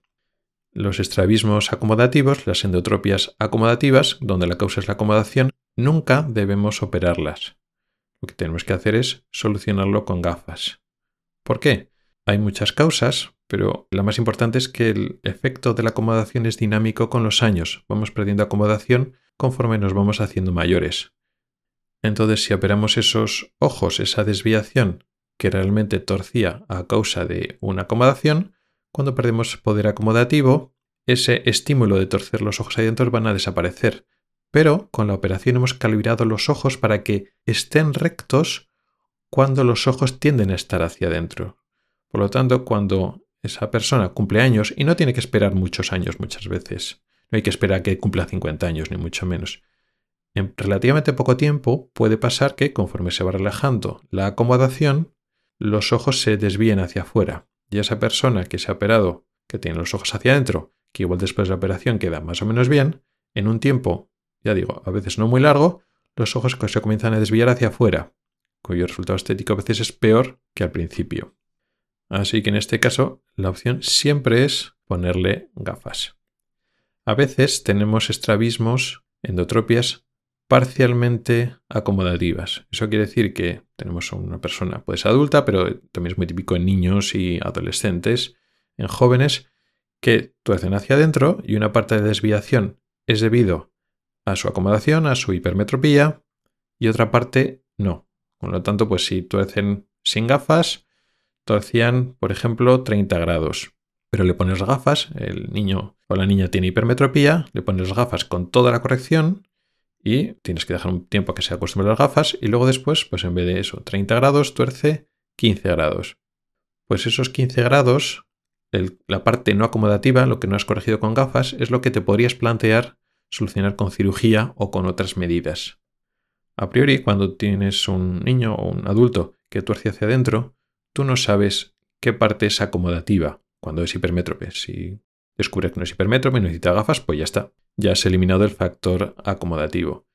A: Los estrabismos acomodativos, las endotropias acomodativas, donde la causa es la acomodación, nunca debemos operarlas. Lo que tenemos que hacer es solucionarlo con gafas. ¿Por qué? Hay muchas causas, pero la más importante es que el efecto de la acomodación es dinámico con los años. Vamos perdiendo acomodación conforme nos vamos haciendo mayores. Entonces, si operamos esos ojos, esa desviación, que realmente torcía a causa de una acomodación, cuando perdemos poder acomodativo, ese estímulo de torcer los ojos adentro van a desaparecer. Pero con la operación hemos calibrado los ojos para que estén rectos cuando los ojos tienden a estar hacia adentro. Por lo tanto, cuando esa persona cumple años, y no tiene que esperar muchos años muchas veces, no hay que esperar a que cumpla 50 años, ni mucho menos. En relativamente poco tiempo puede pasar que, conforme se va relajando la acomodación, los ojos se desvíen hacia afuera y esa persona que se ha operado, que tiene los ojos hacia adentro, que igual después de la operación queda más o menos bien, en un tiempo, ya digo, a veces no muy largo, los ojos se comienzan a desviar hacia afuera, cuyo resultado estético a veces es peor que al principio. Así que en este caso, la opción siempre es ponerle gafas. A veces tenemos estrabismos, endotropias parcialmente acomodativas. Eso quiere decir que tenemos una persona, pues adulta, pero también es muy típico en niños y adolescentes, en jóvenes, que tuercen hacia adentro y una parte de desviación es debido a su acomodación, a su hipermetropía, y otra parte no. Por lo tanto, pues si tuercen sin gafas, torcían, por ejemplo, 30 grados. Pero le pones gafas, el niño o la niña tiene hipermetropía, le pones gafas con toda la corrección y tienes que dejar un tiempo a que se acostumbre a las gafas y luego después, pues en vez de eso, 30 grados, tuerce 15 grados. Pues esos 15 grados, la parte no acomodativa, lo que no has corregido con gafas, es lo que te podrías plantear solucionar con cirugía o con otras medidas. A priori, cuando tienes un niño o un adulto que tuerce hacia adentro, tú no sabes qué parte es acomodativa cuando es hipermétrope. Si descubres que no es hipermétrope y necesita gafas, pues ya está ya has eliminado el factor acomodativo.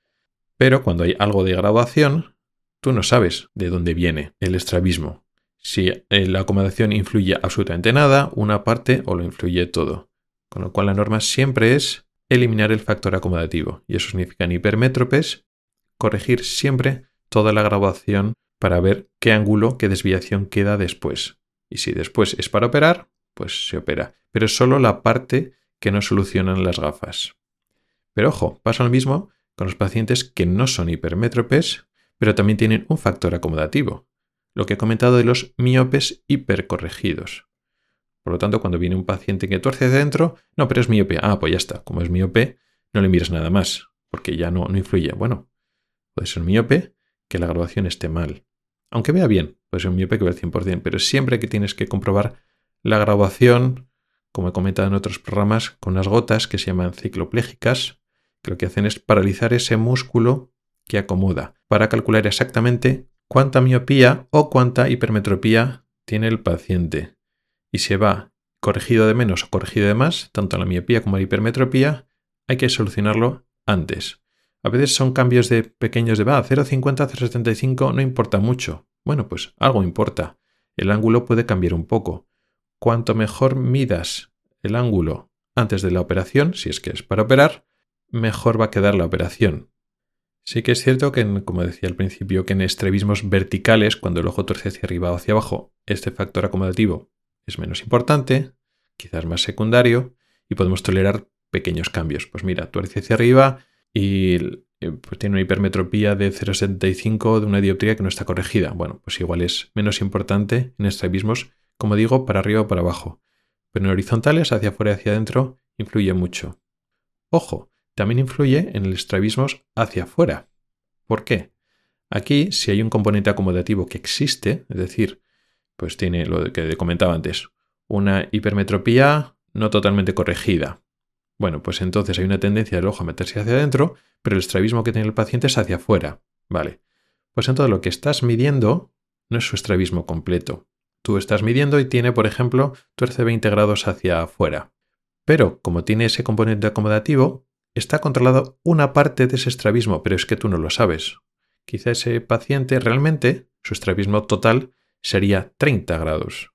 A: Pero cuando hay algo de graduación, tú no sabes de dónde viene el estrabismo. Si la acomodación influye absolutamente nada, una parte o lo influye todo. Con lo cual la norma siempre es eliminar el factor acomodativo. Y eso significa en hipermétropes corregir siempre toda la graduación para ver qué ángulo, qué desviación queda después. Y si después es para operar, pues se opera. Pero solo la parte que no solucionan las gafas. Pero ojo, pasa lo mismo con los pacientes que no son hipermétropes, pero también tienen un factor acomodativo, lo que he comentado de los miopes hipercorregidos. Por lo tanto, cuando viene un paciente que tuerce de dentro, no, pero es miope. Ah, pues ya está. Como es miope, no le mires nada más, porque ya no, no influye. Bueno, puede ser miope, que la graduación esté mal. Aunque vea bien, pues un miope que ve al 100%, pero siempre que tienes que comprobar la graduación, como he comentado en otros programas, con unas gotas que se llaman cicloplégicas, que lo que hacen es paralizar ese músculo que acomoda para calcular exactamente cuánta miopía o cuánta hipermetropía tiene el paciente. Y se va corregido de menos o corregido de más, tanto la miopía como la hipermetropía, hay que solucionarlo antes. A veces son cambios de pequeños de va, 0,50, 0,75 no importa mucho. Bueno, pues algo importa. El ángulo puede cambiar un poco. Cuanto mejor midas el ángulo antes de la operación, si es que es para operar, mejor va a quedar la operación. Sí que es cierto que, como decía al principio, que en estrabismos verticales, cuando el ojo torce hacia arriba o hacia abajo, este factor acomodativo es menos importante, quizás más secundario, y podemos tolerar pequeños cambios. Pues mira, tuerce hacia arriba y eh, pues tiene una hipermetropía de 0,75 de una dioptría que no está corregida. Bueno, pues igual es menos importante en estrabismos, como digo, para arriba o para abajo. Pero en horizontales, hacia afuera y hacia adentro, influye mucho. Ojo, también influye en el estrabismos hacia afuera. ¿Por qué? Aquí, si hay un componente acomodativo que existe, es decir, pues tiene lo que comentaba antes, una hipermetropía no totalmente corregida, bueno, pues entonces hay una tendencia del ojo a meterse hacia adentro, pero el estrabismo que tiene el paciente es hacia afuera. Vale. Pues entonces lo que estás midiendo no es su estrabismo completo. Tú estás midiendo y tiene, por ejemplo, tuerce 20 grados hacia afuera. Pero como tiene ese componente acomodativo, está controlado una parte de ese estrabismo, pero es que tú no lo sabes. Quizá ese paciente realmente, su estrabismo total sería 30 grados.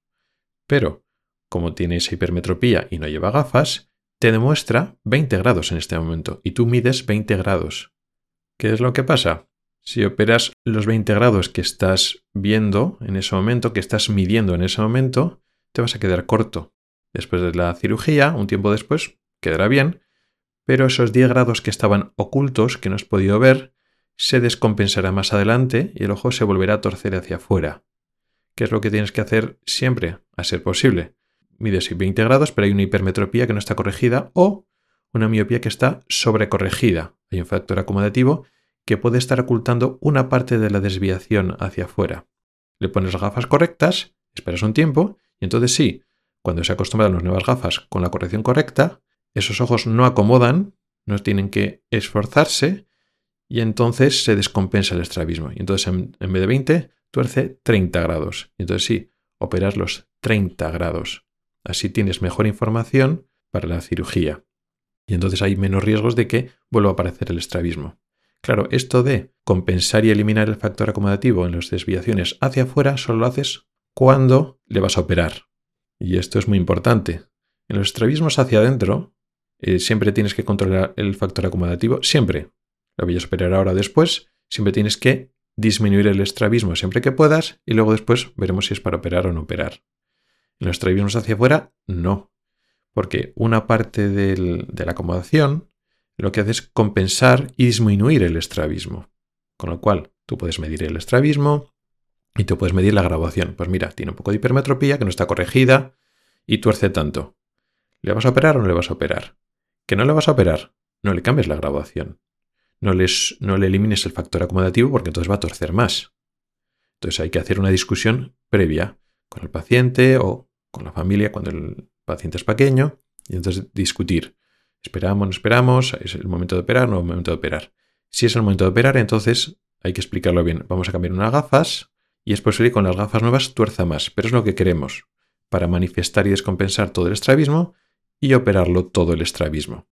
A: Pero, como tiene esa hipermetropía y no lleva gafas, te demuestra 20 grados en este momento y tú mides 20 grados. ¿Qué es lo que pasa? Si operas los 20 grados que estás viendo en ese momento, que estás midiendo en ese momento, te vas a quedar corto. Después de la cirugía, un tiempo después, quedará bien, pero esos 10 grados que estaban ocultos, que no has podido ver, se descompensará más adelante y el ojo se volverá a torcer hacia afuera. ¿Qué es lo que tienes que hacer siempre, a ser posible? mides 20 grados, pero hay una hipermetropía que no está corregida o una miopía que está sobrecorregida. Hay un factor acomodativo que puede estar ocultando una parte de la desviación hacia afuera. Le pones las gafas correctas, esperas un tiempo y entonces sí, cuando se acostumbran las nuevas gafas con la corrección correcta, esos ojos no acomodan, no tienen que esforzarse y entonces se descompensa el estrabismo. Y entonces en, en vez de 20, tuerce 30 grados. Y entonces sí, operas los 30 grados. Así tienes mejor información para la cirugía. Y entonces hay menos riesgos de que vuelva a aparecer el estrabismo. Claro, esto de compensar y eliminar el factor acomodativo en las desviaciones hacia afuera solo lo haces cuando le vas a operar. Y esto es muy importante. En los estrabismos hacia adentro, eh, siempre tienes que controlar el factor acomodativo, siempre. Lo voy a operar ahora después, siempre tienes que disminuir el estrabismo siempre que puedas y luego después veremos si es para operar o no operar. En los estrabismos hacia afuera, no. Porque una parte de la acomodación lo que hace es compensar y disminuir el estrabismo. Con lo cual, tú puedes medir el estrabismo y tú puedes medir la graduación. Pues mira, tiene un poco de hipermetropía que no está corregida y tuerce tanto. ¿Le vas a operar o no le vas a operar? ¿Que no le vas a operar? No le cambies la graduación. No, les, no le elimines el factor acomodativo porque entonces va a torcer más. Entonces hay que hacer una discusión previa con el paciente o con la familia cuando el paciente es pequeño y entonces discutir. ¿Esperamos, no esperamos? ¿Es el momento de operar no es el momento de operar? Si es el momento de operar, entonces hay que explicarlo bien. Vamos a cambiar unas gafas y es posible que con las gafas nuevas tuerza más, pero es lo que queremos para manifestar y descompensar todo el estrabismo y operarlo todo el estrabismo.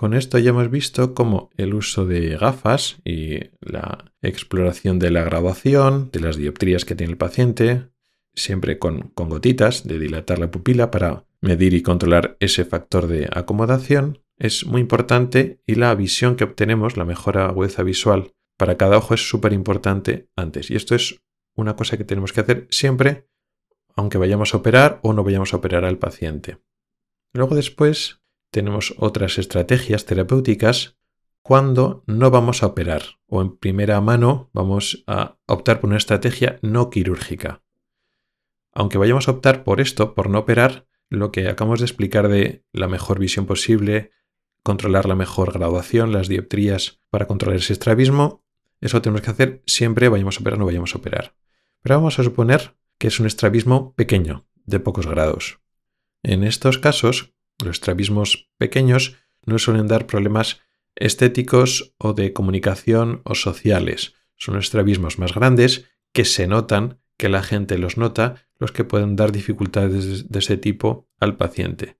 A: Con esto ya hemos visto cómo el uso de gafas y la exploración de la graduación, de las dioptrías que tiene el paciente, siempre con, gotitas de dilatar la pupila para medir y controlar ese factor de acomodación, es muy importante y la visión que obtenemos, la mejora agudeza visual para cada ojo es súper importante antes. Y esto es una cosa que tenemos que hacer siempre, aunque vayamos a operar o no vayamos a operar al paciente. Luego después tenemos otras estrategias terapéuticas cuando no vamos a operar o en primera mano vamos a optar por una estrategia no quirúrgica. Aunque vayamos a optar por esto, por no operar, lo que acabamos de explicar de la mejor visión posible, controlar la mejor graduación, las dioptrías para controlar ese estrabismo, eso tenemos que hacer siempre, vayamos a operar o no vayamos a operar. Pero vamos a suponer que es un estrabismo pequeño, de pocos grados. En estos casos, los estrabismos pequeños no suelen dar problemas estéticos o de comunicación o sociales. Son estrabismos más grandes que se notan, que la gente los nota, los que pueden dar dificultades de ese tipo al paciente.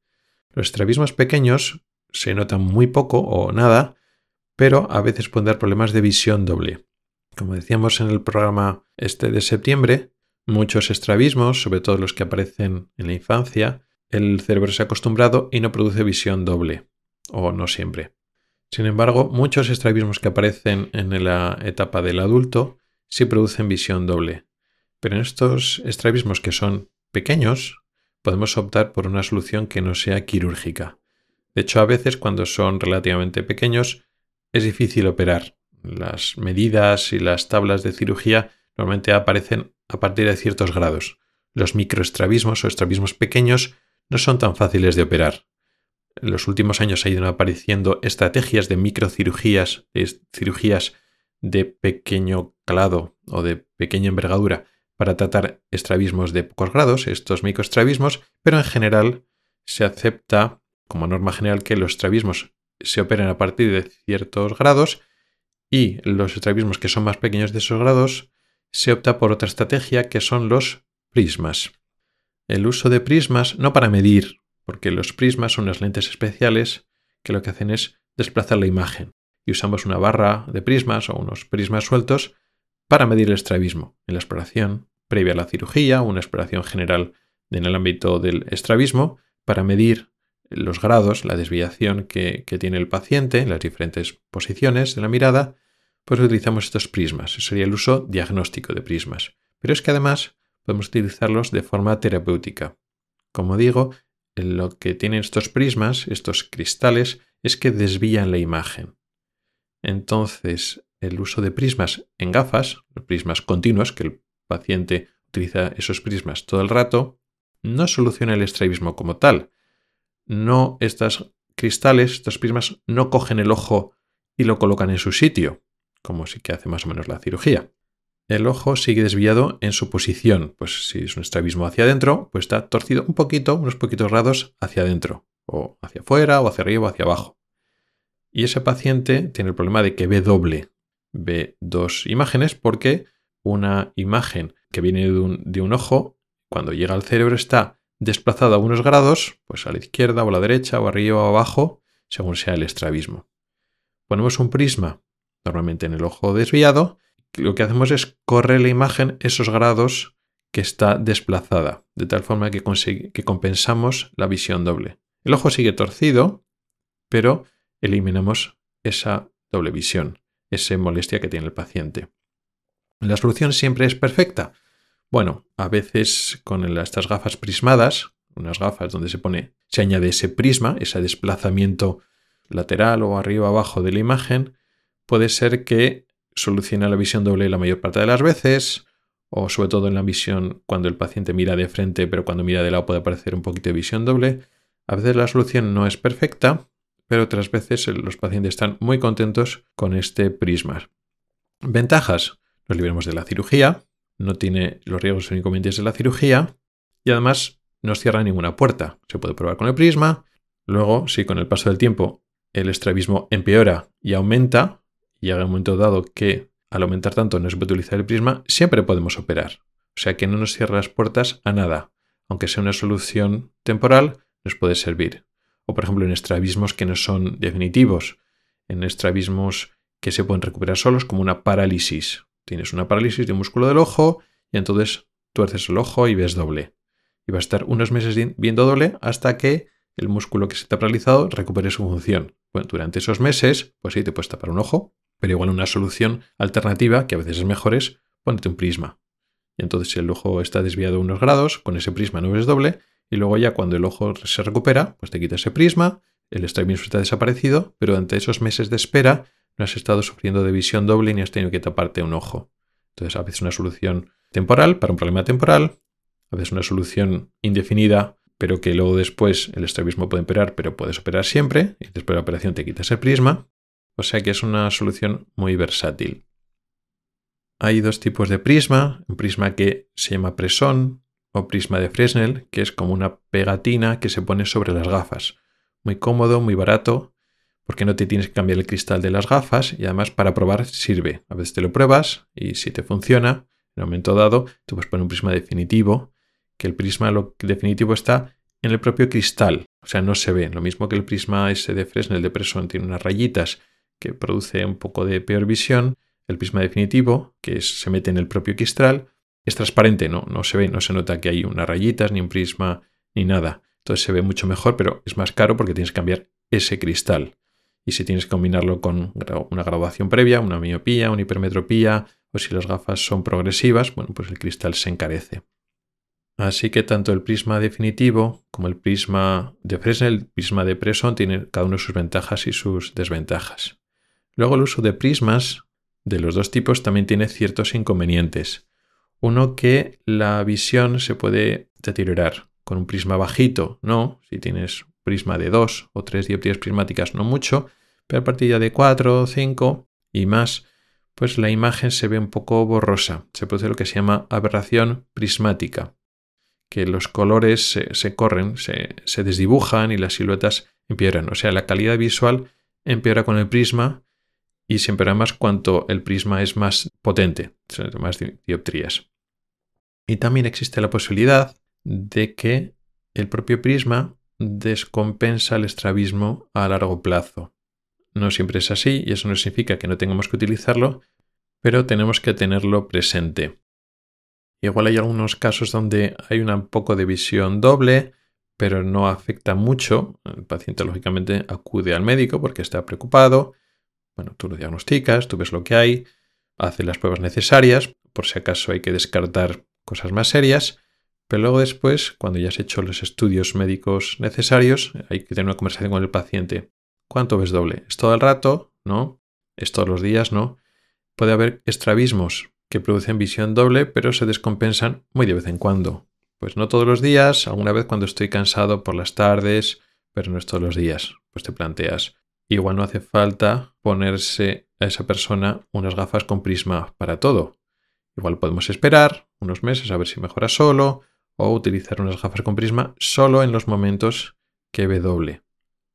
A: Los estrabismos pequeños se notan muy poco o nada, pero a veces pueden dar problemas de visión doble. Como decíamos en el programa este de septiembre, muchos estrabismos, sobre todo los que aparecen en la infancia, el cerebro se ha acostumbrado y no produce visión doble, o no siempre. Sin embargo, muchos estrabismos que aparecen en la etapa del adulto sí producen visión doble. Pero en estos estrabismos que son pequeños, podemos optar por una solución que no sea quirúrgica. De hecho, a veces cuando son relativamente pequeños es difícil operar. Las medidas y las tablas de cirugía normalmente aparecen a partir de ciertos grados. Los microestrabismos o estrabismos pequeños no son tan fáciles de operar. En los últimos años ha ido apareciendo estrategias de microcirugías, cirugías de pequeño calado o de pequeña envergadura para tratar estrabismos de pocos grados, estos microestrabismos, pero en general se acepta como norma general que los estrabismos se operen a partir de ciertos grados y los estrabismos que son más pequeños de esos grados se opta por otra estrategia que son los prismas. El uso de prismas no para medir, porque los prismas son unas lentes especiales que lo que hacen es desplazar la imagen y usamos una barra de prismas o unos prismas sueltos para medir el estrabismo en la exploración previa a la cirugía, una exploración general en el ámbito del estrabismo para medir los grados, la desviación que, tiene el paciente en las diferentes posiciones de la mirada, pues utilizamos estos prismas. Ese sería el uso diagnóstico de prismas. Pero es que además podemos utilizarlos de forma terapéutica. Como digo, lo que tienen estos prismas, estos cristales, es que desvían la imagen. Entonces, el uso de prismas en gafas, prismas continuos, que el paciente utiliza esos prismas todo el rato, no soluciona el estrabismo como tal, no estos cristales, estos prismas, no cogen el ojo y lo colocan en su sitio, como sí que hace más o menos la cirugía. El ojo sigue desviado en su posición, pues si es un estrabismo hacia adentro, pues está torcido un poquito, unos poquitos grados hacia adentro, o hacia afuera, o hacia arriba, o hacia abajo. Y ese paciente tiene el problema de que ve doble, ve dos imágenes porque una imagen que viene de un, ojo, cuando llega al cerebro está desplazado a unos grados, pues a la izquierda o a la derecha o arriba o abajo, según sea el estrabismo. Ponemos un prisma, normalmente en el ojo desviado, lo que hacemos es correr la imagen esos grados que está desplazada, de tal forma que, que compensamos la visión doble. El ojo sigue torcido, pero eliminamos esa doble visión, esa molestia que tiene el paciente. La solución siempre es perfecta. Bueno, a veces con estas gafas prismadas, unas gafas donde se pone, se añade ese prisma, ese desplazamiento lateral o arriba abajo de la imagen, puede ser que solucione la visión doble la mayor parte de las veces, o sobre todo en la visión cuando el paciente mira de frente, pero cuando mira de lado puede aparecer un poquito de visión doble. A veces la solución no es perfecta, pero otras veces los pacientes están muy contentos con este prisma. Ventajas. Nos libramos de la cirugía, no tiene los riesgos o inconvenientes de la cirugía y además no cierra ninguna puerta. Se puede probar con el prisma. Luego, si con el paso del tiempo el estrabismo empeora y aumenta, y llega un momento dado que al aumentar tanto no se puede utilizar el prisma, siempre podemos operar. O sea que no nos cierra las puertas a nada. Aunque sea una solución temporal, nos puede servir. O por ejemplo en estrabismos que no son definitivos, en estrabismos que se pueden recuperar solos como una parálisis. Tienes una parálisis de un músculo del ojo y entonces tuerces el ojo y ves doble. Y vas a estar unos meses viendo doble hasta que el músculo que se te ha paralizado recupere su función. Bueno, durante esos meses, pues sí, te puedes tapar un ojo, pero igual una solución alternativa, que a veces es mejor, es ponerte un prisma. Y entonces si el ojo está desviado unos grados, con ese prisma no ves doble, y luego ya cuando el ojo se recupera, pues te quitas ese prisma, el estrabismo está desaparecido, pero durante esos meses de espera no has estado sufriendo de visión doble ni has tenido que taparte un ojo. Entonces, a veces una solución temporal para un problema temporal, a veces una solución indefinida, pero que luego después el estrabismo puede empeorar, pero puedes operar siempre, y después de la operación te quitas el prisma. O sea que es una solución muy versátil. hay dos tipos de prisma, un prisma que se llama presón o prisma de Fresnel, que es como una pegatina que se pone sobre las gafas. Muy cómodo, muy barato, porque no te tienes que cambiar el cristal de las gafas y además para probar sirve. A veces te lo pruebas y si te funciona, en un momento dado, tú puedes poner un prisma definitivo, que el prisma lo definitivo está en el propio cristal, o sea, no se ve. Lo mismo que el prisma ese de Fresnel de Presón tiene unas rayitas que produce un poco de peor visión, el prisma definitivo, que se mete en el propio cristal, es transparente, no, no se ve, no se nota que hay unas rayitas, ni un prisma, ni nada. Entonces se ve mucho mejor, pero es más caro porque tienes que cambiar ese cristal. Y si tienes que combinarlo con una graduación previa, una miopía, una hipermetropía, o si las gafas son progresivas, bueno, pues el cristal se encarece. Así que tanto el prisma definitivo como el prisma de Fresnel, el prisma de Presson, tienen cada uno sus ventajas y sus desventajas. Luego el uso de prismas de los dos tipos también tiene ciertos inconvenientes. Uno que la visión se puede deteriorar. Con un prisma bajito, no. Si tienes prisma de 2 o 3 dioptrías prismáticas, no mucho. Pero a partir de 4 o 5 y más, pues la imagen se ve un poco borrosa. Se produce lo que se llama aberración prismática, que los colores se, corren, se, se desdibujan y las siluetas empeoran. O sea, la calidad visual empeora con el prisma y siempre además cuanto el prisma es más potente, más dioptrías. Y también existe la posibilidad de que el propio prisma descompensa el estrabismo a largo plazo. No siempre es así y eso no significa que no tengamos que utilizarlo, pero tenemos que tenerlo presente. Igual hay algunos casos donde hay un poco de visión doble, pero no afecta mucho. El paciente lógicamente acude al médico porque está preocupado bueno, tú lo diagnosticas, tú ves lo que hay, haces las pruebas necesarias, por si acaso hay que descartar cosas más serias, pero luego después, cuando ya has hecho los estudios médicos necesarios, hay que tener una conversación con el paciente. ¿Cuánto ves doble? ¿Es todo el rato? ¿No? ¿Es todos los días? ¿No? Puede haber estrabismos que producen visión doble, pero se descompensan muy de vez en cuando. Pues no todos los días, alguna vez cuando estoy cansado por las tardes, pero no es todos los días. Pues te planteas, igual no hace falta ponerse a esa persona unas gafas con prisma para todo. Igual podemos esperar unos meses a ver si mejora solo o utilizar unas gafas con prisma solo en los momentos que ve doble.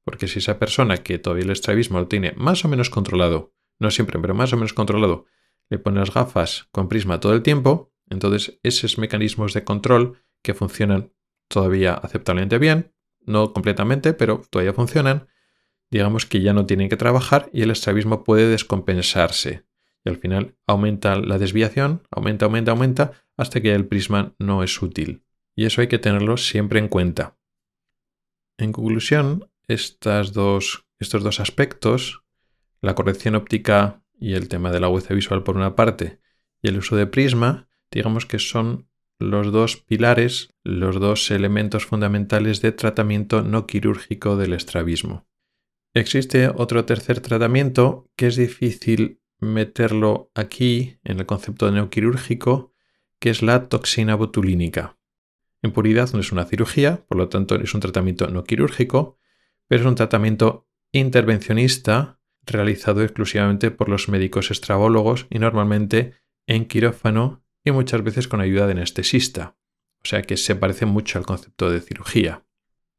A: Porque si esa persona que todavía el estrabismo lo tiene más o menos controlado, no siempre, pero más o menos controlado, le pone las gafas con prisma todo el tiempo, entonces esos mecanismos de control que funcionan todavía aceptablemente bien, no completamente, pero todavía funcionan, digamos que ya no tienen que trabajar y el estrabismo puede descompensarse. Y al final aumenta la desviación, aumenta, aumenta, aumenta, hasta que el prisma no es útil. Y eso hay que tenerlo siempre en cuenta. En conclusión, dos, estos dos aspectos, la corrección óptica y el tema de la agudeza visual por una parte, y el uso de prisma, digamos que son los dos pilares, los dos elementos fundamentales de tratamiento no quirúrgico del estrabismo. Existe otro tercer tratamiento que es difícil meterlo aquí en el concepto neoquirúrgico, que es la toxina botulínica. En puridad no es una cirugía, por lo tanto es un tratamiento no quirúrgico, pero es un tratamiento intervencionista realizado exclusivamente por los médicos estrabólogos y normalmente en quirófano y muchas veces con ayuda de anestesista. O sea que se parece mucho al concepto de cirugía.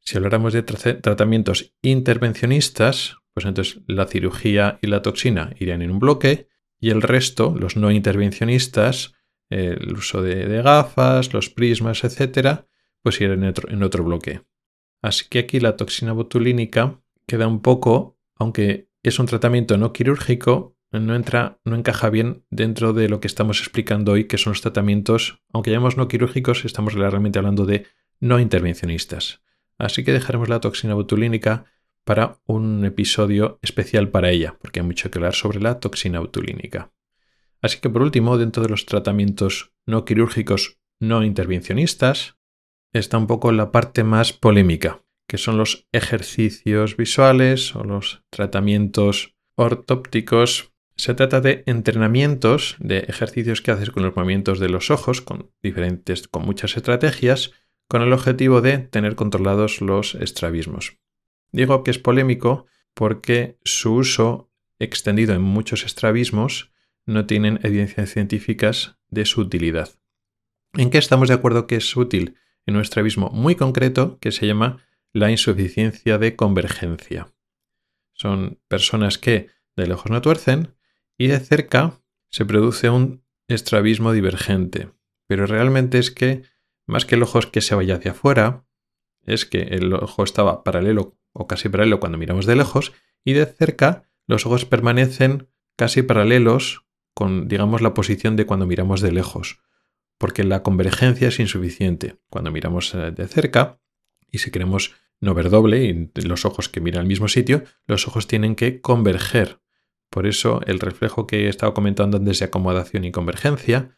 A: Si habláramos de tratamientos intervencionistas, pues entonces la cirugía y la toxina irían en un bloque y el resto, los no intervencionistas, el uso de, gafas, los prismas, etcétera, pues irían en otro, en otro bloque. Así que aquí la toxina botulínica queda un poco, aunque es un tratamiento no quirúrgico, no entra, no encaja bien dentro de lo que estamos explicando hoy, que son los tratamientos, aunque llamemos no quirúrgicos, estamos realmente hablando de no intervencionistas. Así que dejaremos la toxina botulínica para un episodio especial para ella, porque hay mucho que hablar sobre la toxina botulínica. Así que por último, dentro de los tratamientos no quirúrgicos no intervencionistas, está un poco la parte más polémica, que son los ejercicios visuales o los tratamientos ortópticos. Se trata de entrenamientos, de ejercicios que haces con los movimientos de los ojos, con diferentes, con muchas estrategias, con el objetivo de tener controlados los estrabismos. Digo que es polémico porque su uso extendido en muchos estrabismos no tienen evidencias científicas de su utilidad. ¿En qué estamos de acuerdo que es útil? En un estrabismo muy concreto que se llama la insuficiencia de convergencia. Son personas que de lejos no tuercen y de cerca se produce un estrabismo divergente. Pero realmente es que, más que el ojo es que se vaya hacia afuera, es que el ojo estaba paralelo o casi paralelo cuando miramos de lejos y de cerca los ojos permanecen casi paralelos con, digamos, la posición de cuando miramos de lejos, porque la convergencia es insuficiente. Cuando miramos eh, de cerca y si queremos no ver doble y los ojos que miran al mismo sitio, los ojos tienen que converger. Por eso el reflejo que he estado comentando antes de acomodación y convergencia,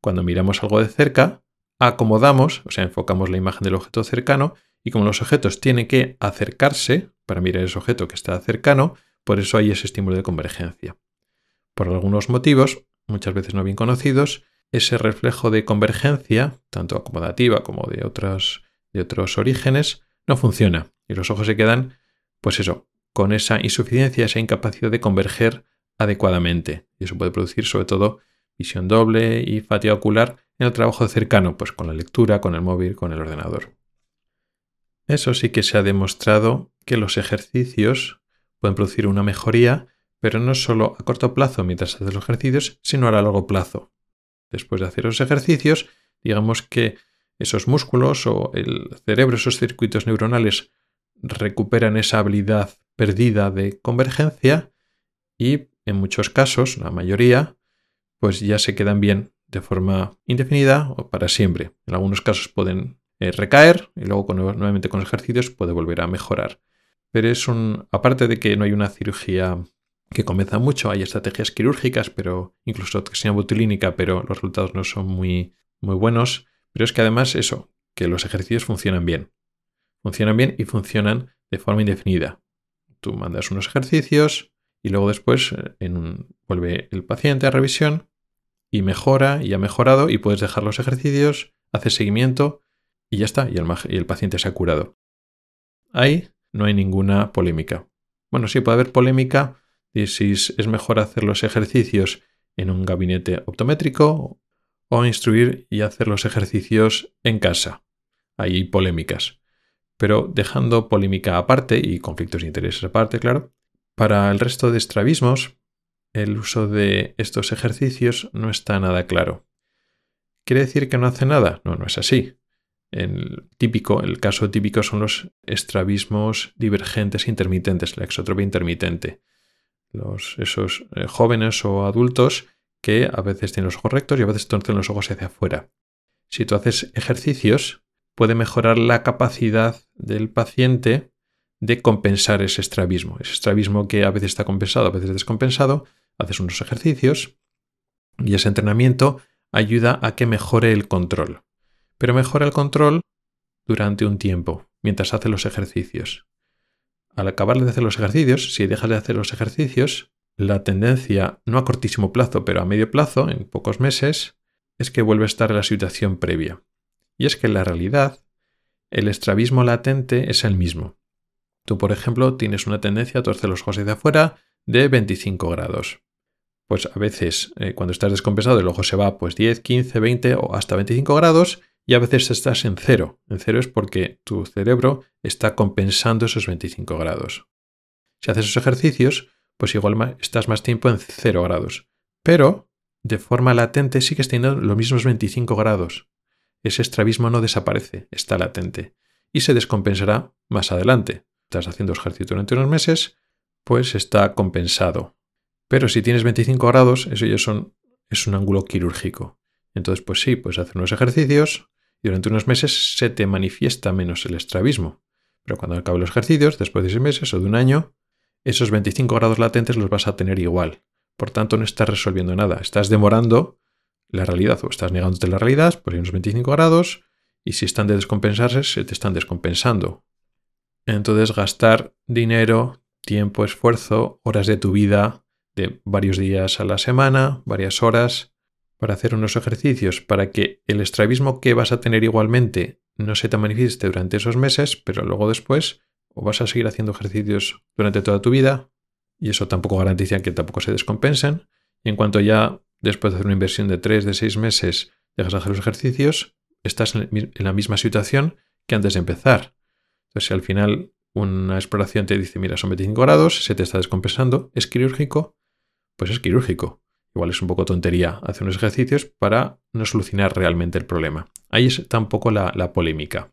A: cuando miramos algo de cerca, acomodamos, o sea, enfocamos la imagen del objeto cercano y como los objetos tienen que acercarse para mirar ese objeto que está cercano, por eso hay ese estímulo de convergencia. Por algunos motivos, muchas veces no bien conocidos, ese reflejo de convergencia, tanto acomodativa como de otros, de otros orígenes, no funciona y los ojos se quedan, pues eso, con esa insuficiencia, esa incapacidad de converger adecuadamente. Y eso puede producir sobre todo visión doble y fatiga ocular en el trabajo cercano, pues con la lectura, con el móvil, con el ordenador. Eso sí que se ha demostrado que los ejercicios pueden producir una mejoría, pero no solo a corto plazo mientras haces los ejercicios, sino a largo plazo. Después de hacer los ejercicios, digamos que esos músculos o el cerebro, esos circuitos neuronales recuperan esa habilidad perdida de convergencia y en muchos casos, la mayoría, pues ya se quedan bien de forma indefinida o para siempre. En algunos casos pueden eh, recaer y luego nuevamente con ejercicios puede volver a mejorar. Pero es un, aparte de que no hay una cirugía que comienza mucho, hay estrategias quirúrgicas, pero incluso toxina botulínica, pero los resultados no son muy, muy buenos. Pero es que además eso, que los ejercicios funcionan bien. Funcionan bien y funcionan de forma indefinida. Tú mandas unos ejercicios y luego después eh, vuelve el paciente a revisión y mejora y ha mejorado y puedes dejar los ejercicios, haces seguimiento y ya está, y el, y el paciente se ha curado. Ahí no hay ninguna polémica. Bueno, sí puede haber polémica si es mejor hacer los ejercicios en un gabinete optométrico o instruir y hacer los ejercicios en casa. Hay polémicas. Pero dejando polémica aparte y conflictos de intereses aparte, claro, para el resto de estrabismos, el uso de estos ejercicios no está nada claro. ¿Quiere decir que no hace nada? No, no es así. El típico, el caso típico son los estrabismos divergentes intermitentes, la exotropia intermitente. Los, esos eh, jóvenes o adultos que a veces tienen los ojos rectos y a veces torcen los ojos hacia afuera. Si tú haces ejercicios, puede mejorar la capacidad del paciente de compensar ese estrabismo. Ese estrabismo que a veces está compensado, a veces descompensado, haces unos ejercicios y ese entrenamiento ayuda a que mejore el control pero mejora el control durante un tiempo, mientras hace los ejercicios. Al acabar de hacer los ejercicios, si dejas de hacer los ejercicios, la tendencia, no a cortísimo plazo, pero a medio plazo, en pocos meses, es que vuelve a estar en la situación previa. Y es que en la realidad, el estrabismo latente es el mismo. Tú, por ejemplo, tienes una tendencia a torcer los ojos hacia afuera de 25 grados. Pues a veces, eh, cuando estás descompensado, el ojo se va pues 10, 15, 20 o hasta 25 grados y a veces estás en cero. En cero es porque tu cerebro está compensando esos 25 grados. Si haces esos ejercicios, pues igual estás más tiempo en cero grados. Pero de forma latente sigues teniendo los mismos 25 grados. Ese estrabismo no desaparece, está latente. Y se descompensará más adelante. Estás haciendo ejercicio durante unos meses, pues está compensado. Pero si tienes 25 grados, eso ya son, es un ángulo quirúrgico. Entonces, pues sí, puedes hacer unos ejercicios, durante unos meses se te manifiesta menos el estrabismo. Pero cuando acaben los ejercicios, después de seis meses o de un año, esos 25 grados latentes los vas a tener igual. Por tanto, no estás resolviendo nada. Estás demorando la realidad o estás negándote la realidad por unos 25 grados y si están de descompensarse, se te están descompensando. Entonces, gastar dinero, tiempo, esfuerzo, horas de tu vida, de varios días a la semana, varias horas, para hacer unos ejercicios para que el estrabismo que vas a tener igualmente no se te manifieste durante esos meses, pero luego después o vas a seguir haciendo ejercicios durante toda tu vida y eso tampoco garantiza que tampoco se descompensen en cuanto ya después de hacer una inversión de 3, de 6 meses, dejas de hacer los ejercicios, estás en la misma situación que antes de empezar. Entonces, si al final una exploración te dice, mira, son 25 grados, se te está descompensando, es quirúrgico, pues es quirúrgico. Igual es un poco tontería hacer unos ejercicios para no solucionar realmente el problema. Ahí está un poco la, polémica.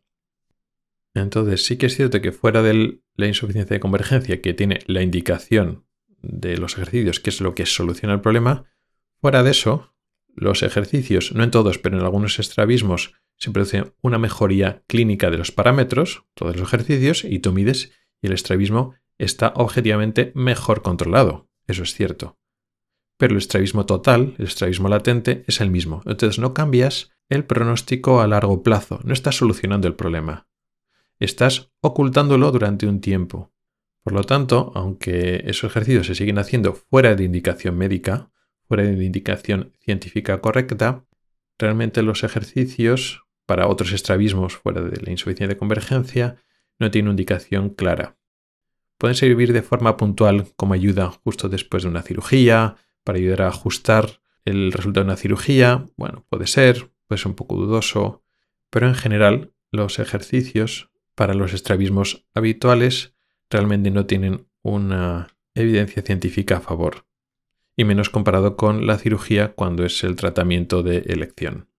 A: Entonces, sí que es cierto que fuera de la insuficiencia de convergencia, que tiene la indicación de los ejercicios, que es lo que soluciona el problema, fuera de eso, los ejercicios, no en todos, pero en algunos estrabismos, se produce una mejoría clínica de los parámetros, todos los ejercicios, y tú mides y el estrabismo está objetivamente mejor controlado. Eso es cierto. Pero el estrabismo total, el estrabismo latente, es el mismo. Entonces no cambias el pronóstico a largo plazo, no estás solucionando el problema. Estás ocultándolo durante un tiempo. Por lo tanto, aunque esos ejercicios se siguen haciendo fuera de indicación médica, fuera de indicación científica correcta, realmente los ejercicios para otros estrabismos fuera de la insuficiencia de convergencia no tiene indicación clara. Pueden servir de forma puntual como ayuda justo después de una cirugía, para ayudar a ajustar el resultado de una cirugía. Bueno, puede ser, puede ser un poco dudoso, pero en general los ejercicios para los estrabismos habituales realmente no tienen una evidencia científica a favor, y menos comparado con la cirugía cuando es el tratamiento de elección.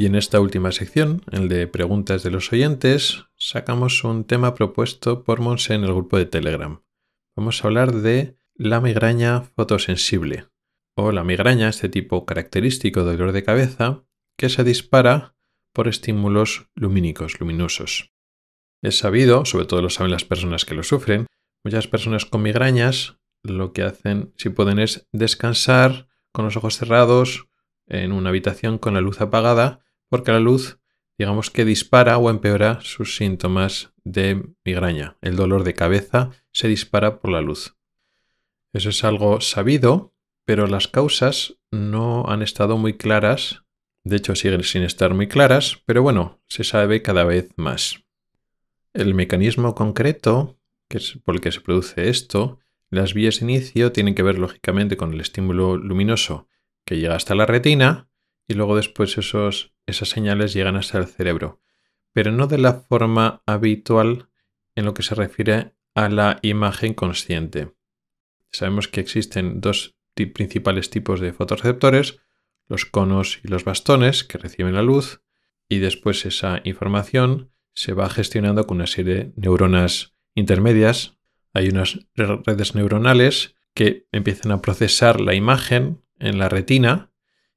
A: Y en esta última sección, el de preguntas de los oyentes, sacamos un tema propuesto por Monse en el grupo de Telegram. Vamos a hablar de la migraña fotosensible, o la migraña, este tipo característico de dolor de cabeza, que se dispara por estímulos lumínicos, luminosos. Es sabido, sobre todo lo saben las personas que lo sufren, muchas personas con migrañas lo que hacen, si pueden, es descansar con los ojos cerrados en una habitación con la luz apagada porque la luz, digamos que dispara o empeora sus síntomas de migraña. El dolor de cabeza se dispara por la luz. Eso es algo sabido, pero las causas no han estado muy claras. De hecho, siguen sin estar muy claras, pero bueno, se sabe cada vez más. El mecanismo concreto, por el que se produce esto, las vías de inicio tienen que ver lógicamente con el estímulo luminoso que llega hasta la retina y luego después esos, esas señales llegan hasta el cerebro, pero no de la forma habitual en lo que se refiere a la imagen consciente. Sabemos que existen dos principales tipos de fotorreceptores, los conos y los bastones que reciben la luz, y después esa información se va gestionando con una serie de neuronas intermedias. Hay unas redes neuronales que empiezan a procesar la imagen en la retina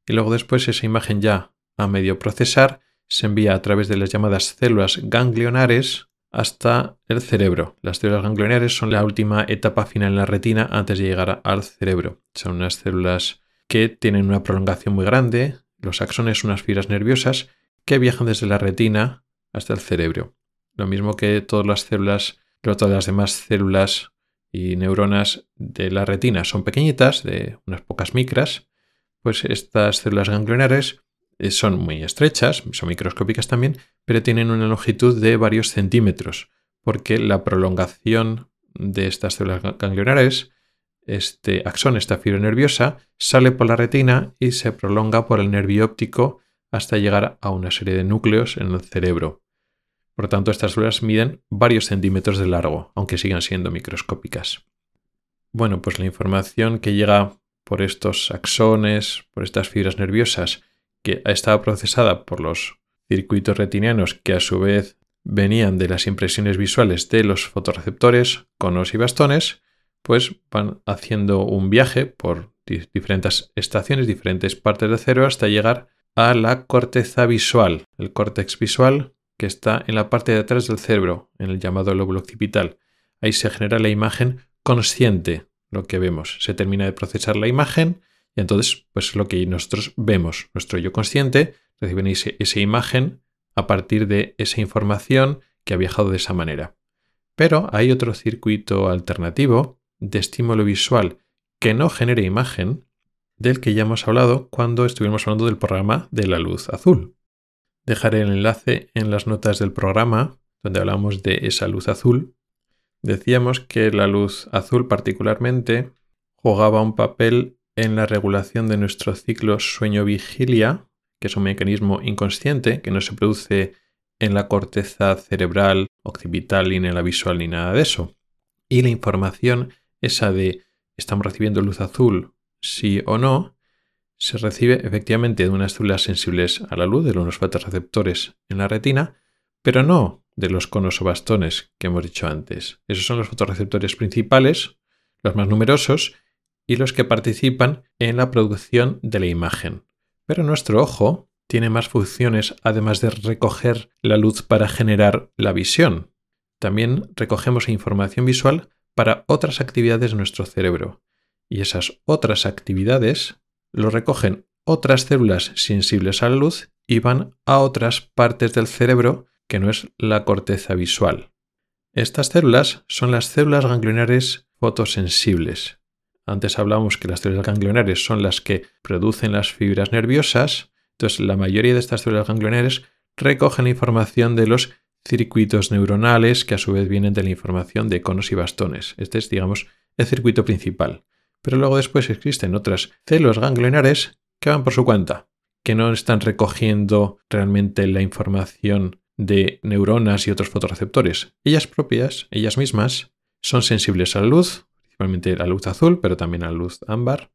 A: y luego después esa imagen ya a medio procesar se envía a través de las llamadas células ganglionares hasta el cerebro. Las células ganglionares son la última etapa final en la retina antes de llegar al cerebro. Son unas células que tienen una prolongación muy grande. Los axones unas fibras nerviosas que viajan desde la retina hasta el cerebro. Lo mismo que todas las células, todas las demás células y neuronas de la retina son pequeñitas, de unas pocas micras, pues estas células ganglionares eh, son muy estrechas, son microscópicas también, pero tienen una longitud de varios centímetros, porque la prolongación de estas células ganglionares, este axón, esta fibra nerviosa, sale por la retina y se prolonga por el nervio óptico hasta llegar a una serie de núcleos en el cerebro. Por tanto, estas células miden varios centímetros de largo, aunque sigan siendo microscópicas. Bueno, pues la información que llega por estos axones, por estas fibras nerviosas, que estaba procesada por los circuitos retinianos que a su vez venían de las impresiones visuales de los fotorreceptores, conos y bastones, pues van haciendo un viaje por diferentes estaciones, diferentes partes del cerebro hasta llegar a la corteza visual, el córtex visual que está en la parte de atrás del cerebro, en el llamado lóbulo occipital. Ahí se genera la imagen consciente lo que vemos. Se termina de procesar la imagen y entonces, pues lo que nosotros vemos, nuestro yo consciente recibe esa imagen a partir de esa información que ha viajado de esa manera. Pero hay otro circuito alternativo de estímulo visual que no genere imagen, del que ya hemos hablado cuando estuvimos hablando del programa de la luz azul. Dejaré el enlace en las notas del programa donde hablamos de esa luz azul. Decíamos que la luz azul particularmente jugaba un papel en la regulación de nuestro ciclo sueño-vigilia, que es un mecanismo inconsciente que no se produce en la corteza cerebral, occipital, ni en la visual, ni nada de eso. Y la información, esa de estamos recibiendo luz azul, sí o no, se recibe efectivamente de unas células sensibles a la luz, de los fotorreceptores en la retina, pero no de los conos o bastones que hemos dicho antes. Esos son los fotorreceptores principales, los más numerosos, y los que participan en la producción de la imagen. Pero nuestro ojo tiene más funciones además de recoger la luz para generar la visión. También recogemos información visual para otras actividades de nuestro cerebro. Y esas otras actividades lo recogen otras células sensibles a la luz y van a otras partes del cerebro que no es la corteza visual. Estas células son las células ganglionares fotosensibles. Antes hablamos que las células ganglionares son las que producen las fibras nerviosas, entonces la mayoría de estas células ganglionares recogen la información de los circuitos neuronales que a su vez vienen de la información de conos y bastones. Este es, digamos, el circuito principal. Pero luego después existen otras células ganglionares que van por su cuenta, que no están recogiendo realmente la información de neuronas y otros fotorreceptores. Ellas propias, ellas mismas, son sensibles a la luz, principalmente a la luz azul, pero también a la luz ámbar.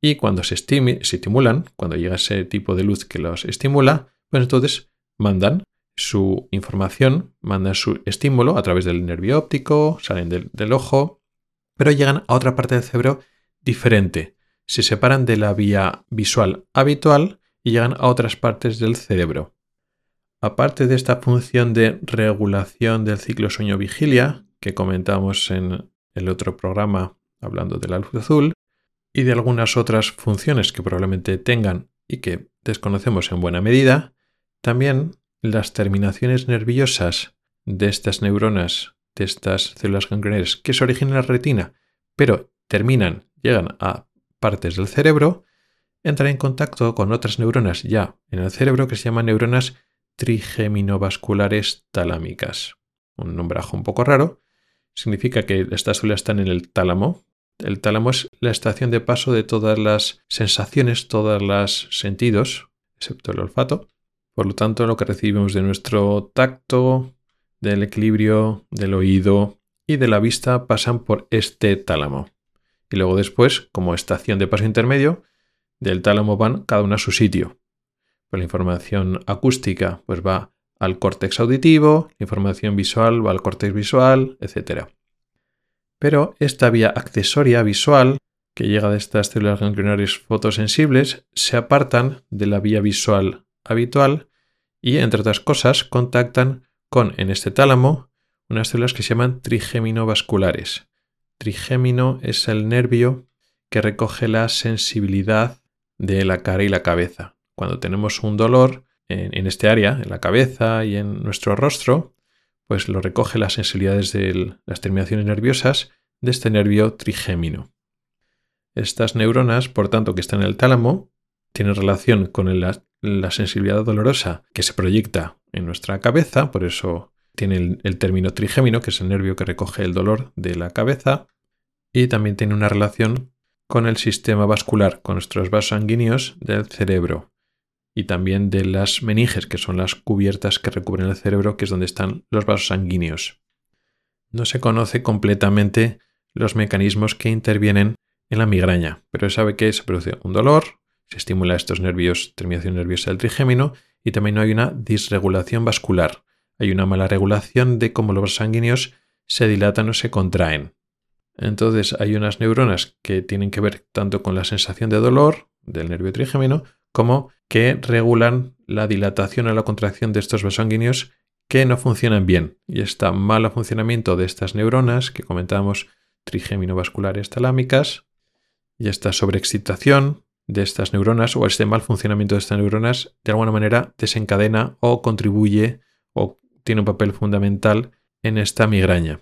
A: Y cuando se, estimulan, cuando llega ese tipo de luz que los estimula, pues entonces mandan su información, mandan su estímulo a través del nervio óptico, salen del, del ojo, pero llegan a otra parte del cerebro diferente. Se separan de la vía visual habitual y llegan a otras partes del cerebro. Aparte de esta función de regulación del ciclo sueño-vigilia que comentamos en el otro programa hablando de la luz azul, y de algunas otras funciones que probablemente tengan y que desconocemos en buena medida, también las terminaciones nerviosas de estas neuronas, de estas células ganglionares que se originan en la retina, pero terminan, llegan a partes del cerebro, entran en contacto con otras neuronas ya en el cerebro que se llaman neuronas trigeminovasculares talámicas. Un nombrajo un poco raro. Significa que estas células están en el tálamo. El tálamo es la estación de paso de todas las sensaciones, todos los sentidos, excepto el olfato. Por lo tanto, lo que recibimos de nuestro tacto, del equilibrio, del oído y de la vista pasan por este tálamo. Y luego después, como estación de paso intermedio, del tálamo van cada uno a su sitio. Pues la información acústica pues va al córtex auditivo, la información visual va al córtex visual, etc. Pero esta vía accesoria visual, que llega de estas células ganglionares fotosensibles, se apartan de la vía visual habitual y, entre otras cosas, contactan con, en este tálamo, unas células que se llaman trigeminovasculares. Trigémino es el nervio que recoge la sensibilidad de la cara y la cabeza. Cuando tenemos un dolor en, este área, en la cabeza y en nuestro rostro, pues lo recoge las sensibilidades de las terminaciones nerviosas de este nervio trigémino. Estas neuronas, por tanto, que están en el tálamo, tienen relación con la sensibilidad dolorosa que se proyecta en nuestra cabeza, por eso tiene el, término trigémino, que es el nervio que recoge el dolor de la cabeza, y también tiene una relación con el sistema vascular, con nuestros vasos sanguíneos del cerebro, y también de las meninges, que son las cubiertas que recubren el cerebro, que es donde están los vasos sanguíneos. No se conoce completamente los mecanismos que intervienen en la migraña, pero se sabe que se produce un dolor, se estimula estos nervios, terminación nerviosa del trigémino, y también hay una disregulación vascular, hay una mala regulación de cómo los sanguíneos se dilatan o se contraen. Entonces hay unas neuronas que tienen que ver tanto con la sensación de dolor del nervio trigémino como que regulan la dilatación o la contracción de estos vasos que no funcionan bien. Y este mal funcionamiento de estas neuronas que comentábamos trigeminovasculares talámicas y esta sobreexcitación de estas neuronas o este mal funcionamiento de estas neuronas de alguna manera desencadena o contribuye o tiene un papel fundamental en esta migraña.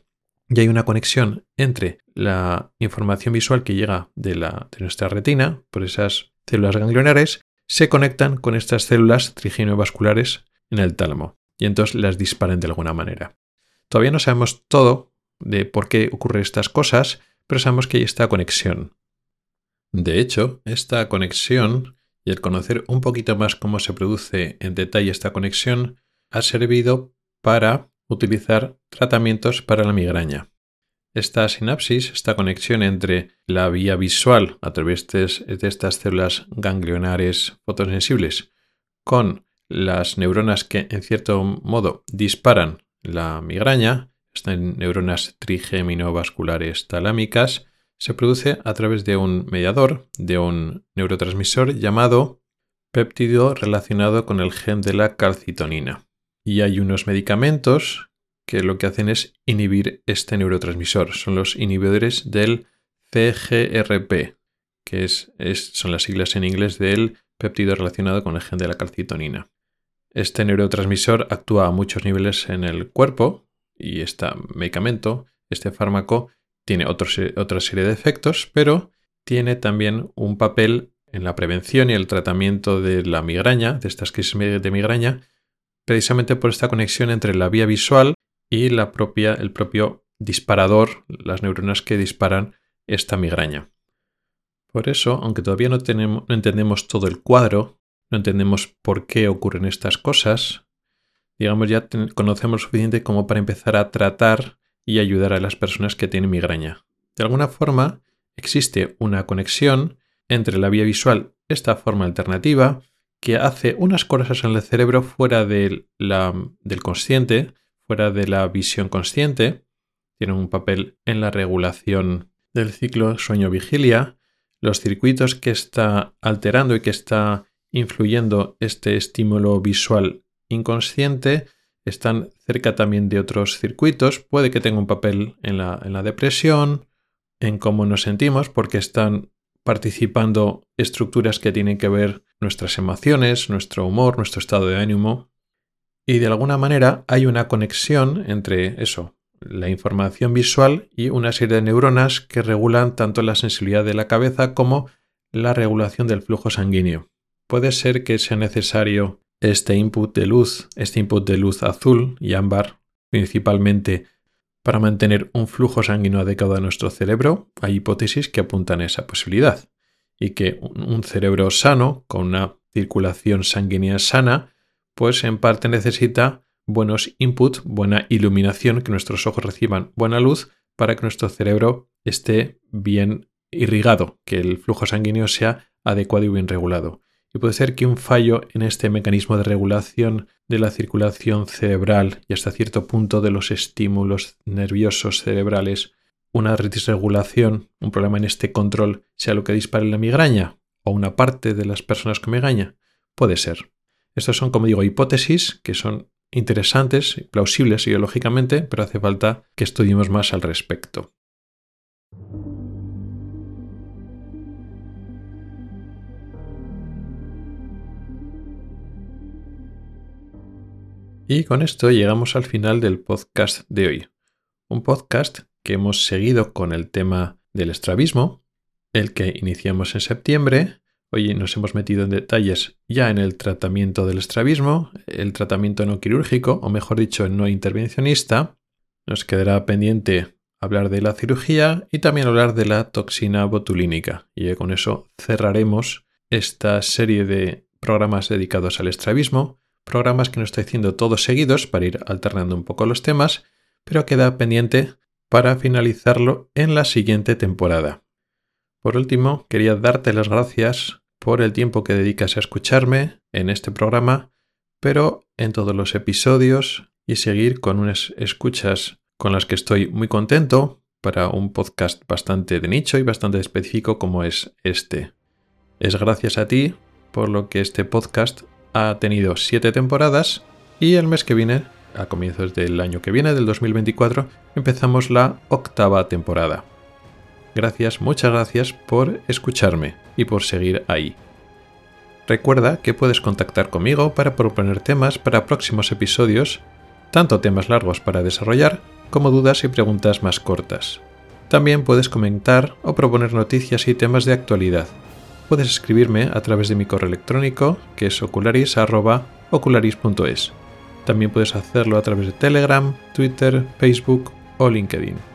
A: Y hay una conexión entre la información visual que llega de, la, de nuestra retina por esas células ganglionares, se conectan con estas células triginovasculares en el tálamo y entonces las disparan de alguna manera. Todavía no sabemos todo de por qué ocurren estas cosas, pero sabemos que hay esta conexión. De hecho, esta conexión y el conocer un poquito más cómo se produce en detalle esta conexión ha servido para utilizar tratamientos para la migraña. Esta sinapsis, esta conexión entre la vía visual a través de, estas células ganglionares fotosensibles con las neuronas que en cierto modo disparan la migraña, estas neuronas trigeminovasculares talámicas, se produce a través de un mediador, de un neurotransmisor llamado péptido relacionado con el gen de la calcitonina. Y hay unos medicamentos que lo que hacen es inhibir este neurotransmisor. Son los inhibidores del CGRP, que es, son las siglas en inglés del péptido relacionado con el gen de la calcitonina. Este neurotransmisor actúa a muchos niveles en el cuerpo y este medicamento, este fármaco, tiene otra serie de efectos, pero tiene también un papel en la prevención y el tratamiento de la migraña, de estas crisis de migraña, precisamente por esta conexión entre la vía visual y la propia, el propio disparador, las neuronas que disparan esta migraña. Por eso, aunque todavía no, tenemos, no entendemos todo el cuadro, no entendemos por qué ocurren estas cosas, digamos ya conocemos suficiente como para empezar a tratar y ayudar a las personas que tienen migraña. De alguna forma, existe una conexión entre la vía visual, esta forma alternativa, que hace unas cosas en el cerebro fuera del consciente, fuera de la visión consciente, tiene un papel en la regulación del ciclo sueño-vigilia, los circuitos que está alterando y que está influyendo este estímulo visual inconsciente están cerca también de otros circuitos, puede que tenga un papel en la, en la depresión, en cómo nos sentimos, porque están participando estructuras que tienen que ver nuestras emociones, nuestro humor, nuestro estado de ánimo. Y de alguna manera hay una conexión entre eso, la información visual y una serie de neuronas que regulan tanto la sensibilidad de la cabeza como la regulación del flujo sanguíneo. Puede ser que sea necesario este input de luz, este input de luz azul y ámbar, principalmente para mantener un flujo sanguíneo adecuado a nuestro cerebro, hay hipótesis que apuntan a esa posibilidad. Y que un cerebro sano, con una circulación sanguínea sana, pues en parte necesita buenos inputs, buena iluminación, que nuestros ojos reciban buena luz para que nuestro cerebro esté bien irrigado, que el flujo sanguíneo sea adecuado y bien regulado y puede ser que un fallo en este mecanismo de regulación de la circulación cerebral y hasta cierto punto de los estímulos nerviosos cerebrales, una disregulación, un problema en este control, sea lo que dispare la migraña o una parte de las personas con migraña, puede ser. Estas son, como digo, hipótesis que son interesantes plausibles ideológicamente, pero hace falta que estudiemos más al respecto. Y con esto llegamos al final del podcast de hoy. Un podcast que hemos seguido con el tema del estrabismo, el que iniciamos en septiembre. Hoy nos hemos metido en detalles ya en el tratamiento del estrabismo, el tratamiento no quirúrgico, o mejor dicho, no intervencionista. Nos quedará pendiente hablar de la cirugía y también hablar de la toxina botulínica. Y con eso cerraremos esta serie de programas dedicados al estrabismo programas que no estoy haciendo todos seguidos para ir alternando un poco los temas, pero queda pendiente para finalizarlo en la siguiente temporada. Por último, quería darte las gracias por el tiempo que dedicas a escucharme en este programa, pero en todos los episodios y seguir con unas escuchas con las que estoy muy contento para un podcast bastante de nicho y bastante específico como es este. Es gracias a ti por lo que este podcast ha tenido siete temporadas y el mes que viene, a comienzos del año que viene, del 2024, empezamos la octava temporada. Gracias, muchas gracias por escucharme y por seguir ahí. Recuerda que puedes contactar conmigo para proponer temas para próximos episodios, tanto temas largos para desarrollar como dudas y preguntas más cortas. También puedes comentar o proponer noticias y temas de actualidad. Puedes escribirme a través de mi correo electrónico, que es ocularis.ocularis.es. También puedes hacerlo a través de Telegram, Twitter, Facebook o LinkedIn.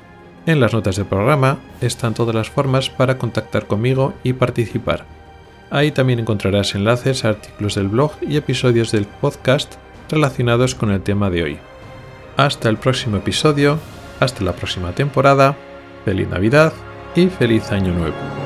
A: En las notas del programa están todas las formas para contactar conmigo y participar. Ahí también encontrarás enlaces a artículos del blog y episodios del podcast relacionados con el tema de hoy. Hasta el próximo episodio, hasta la próxima temporada, feliz Navidad y feliz Año Nuevo.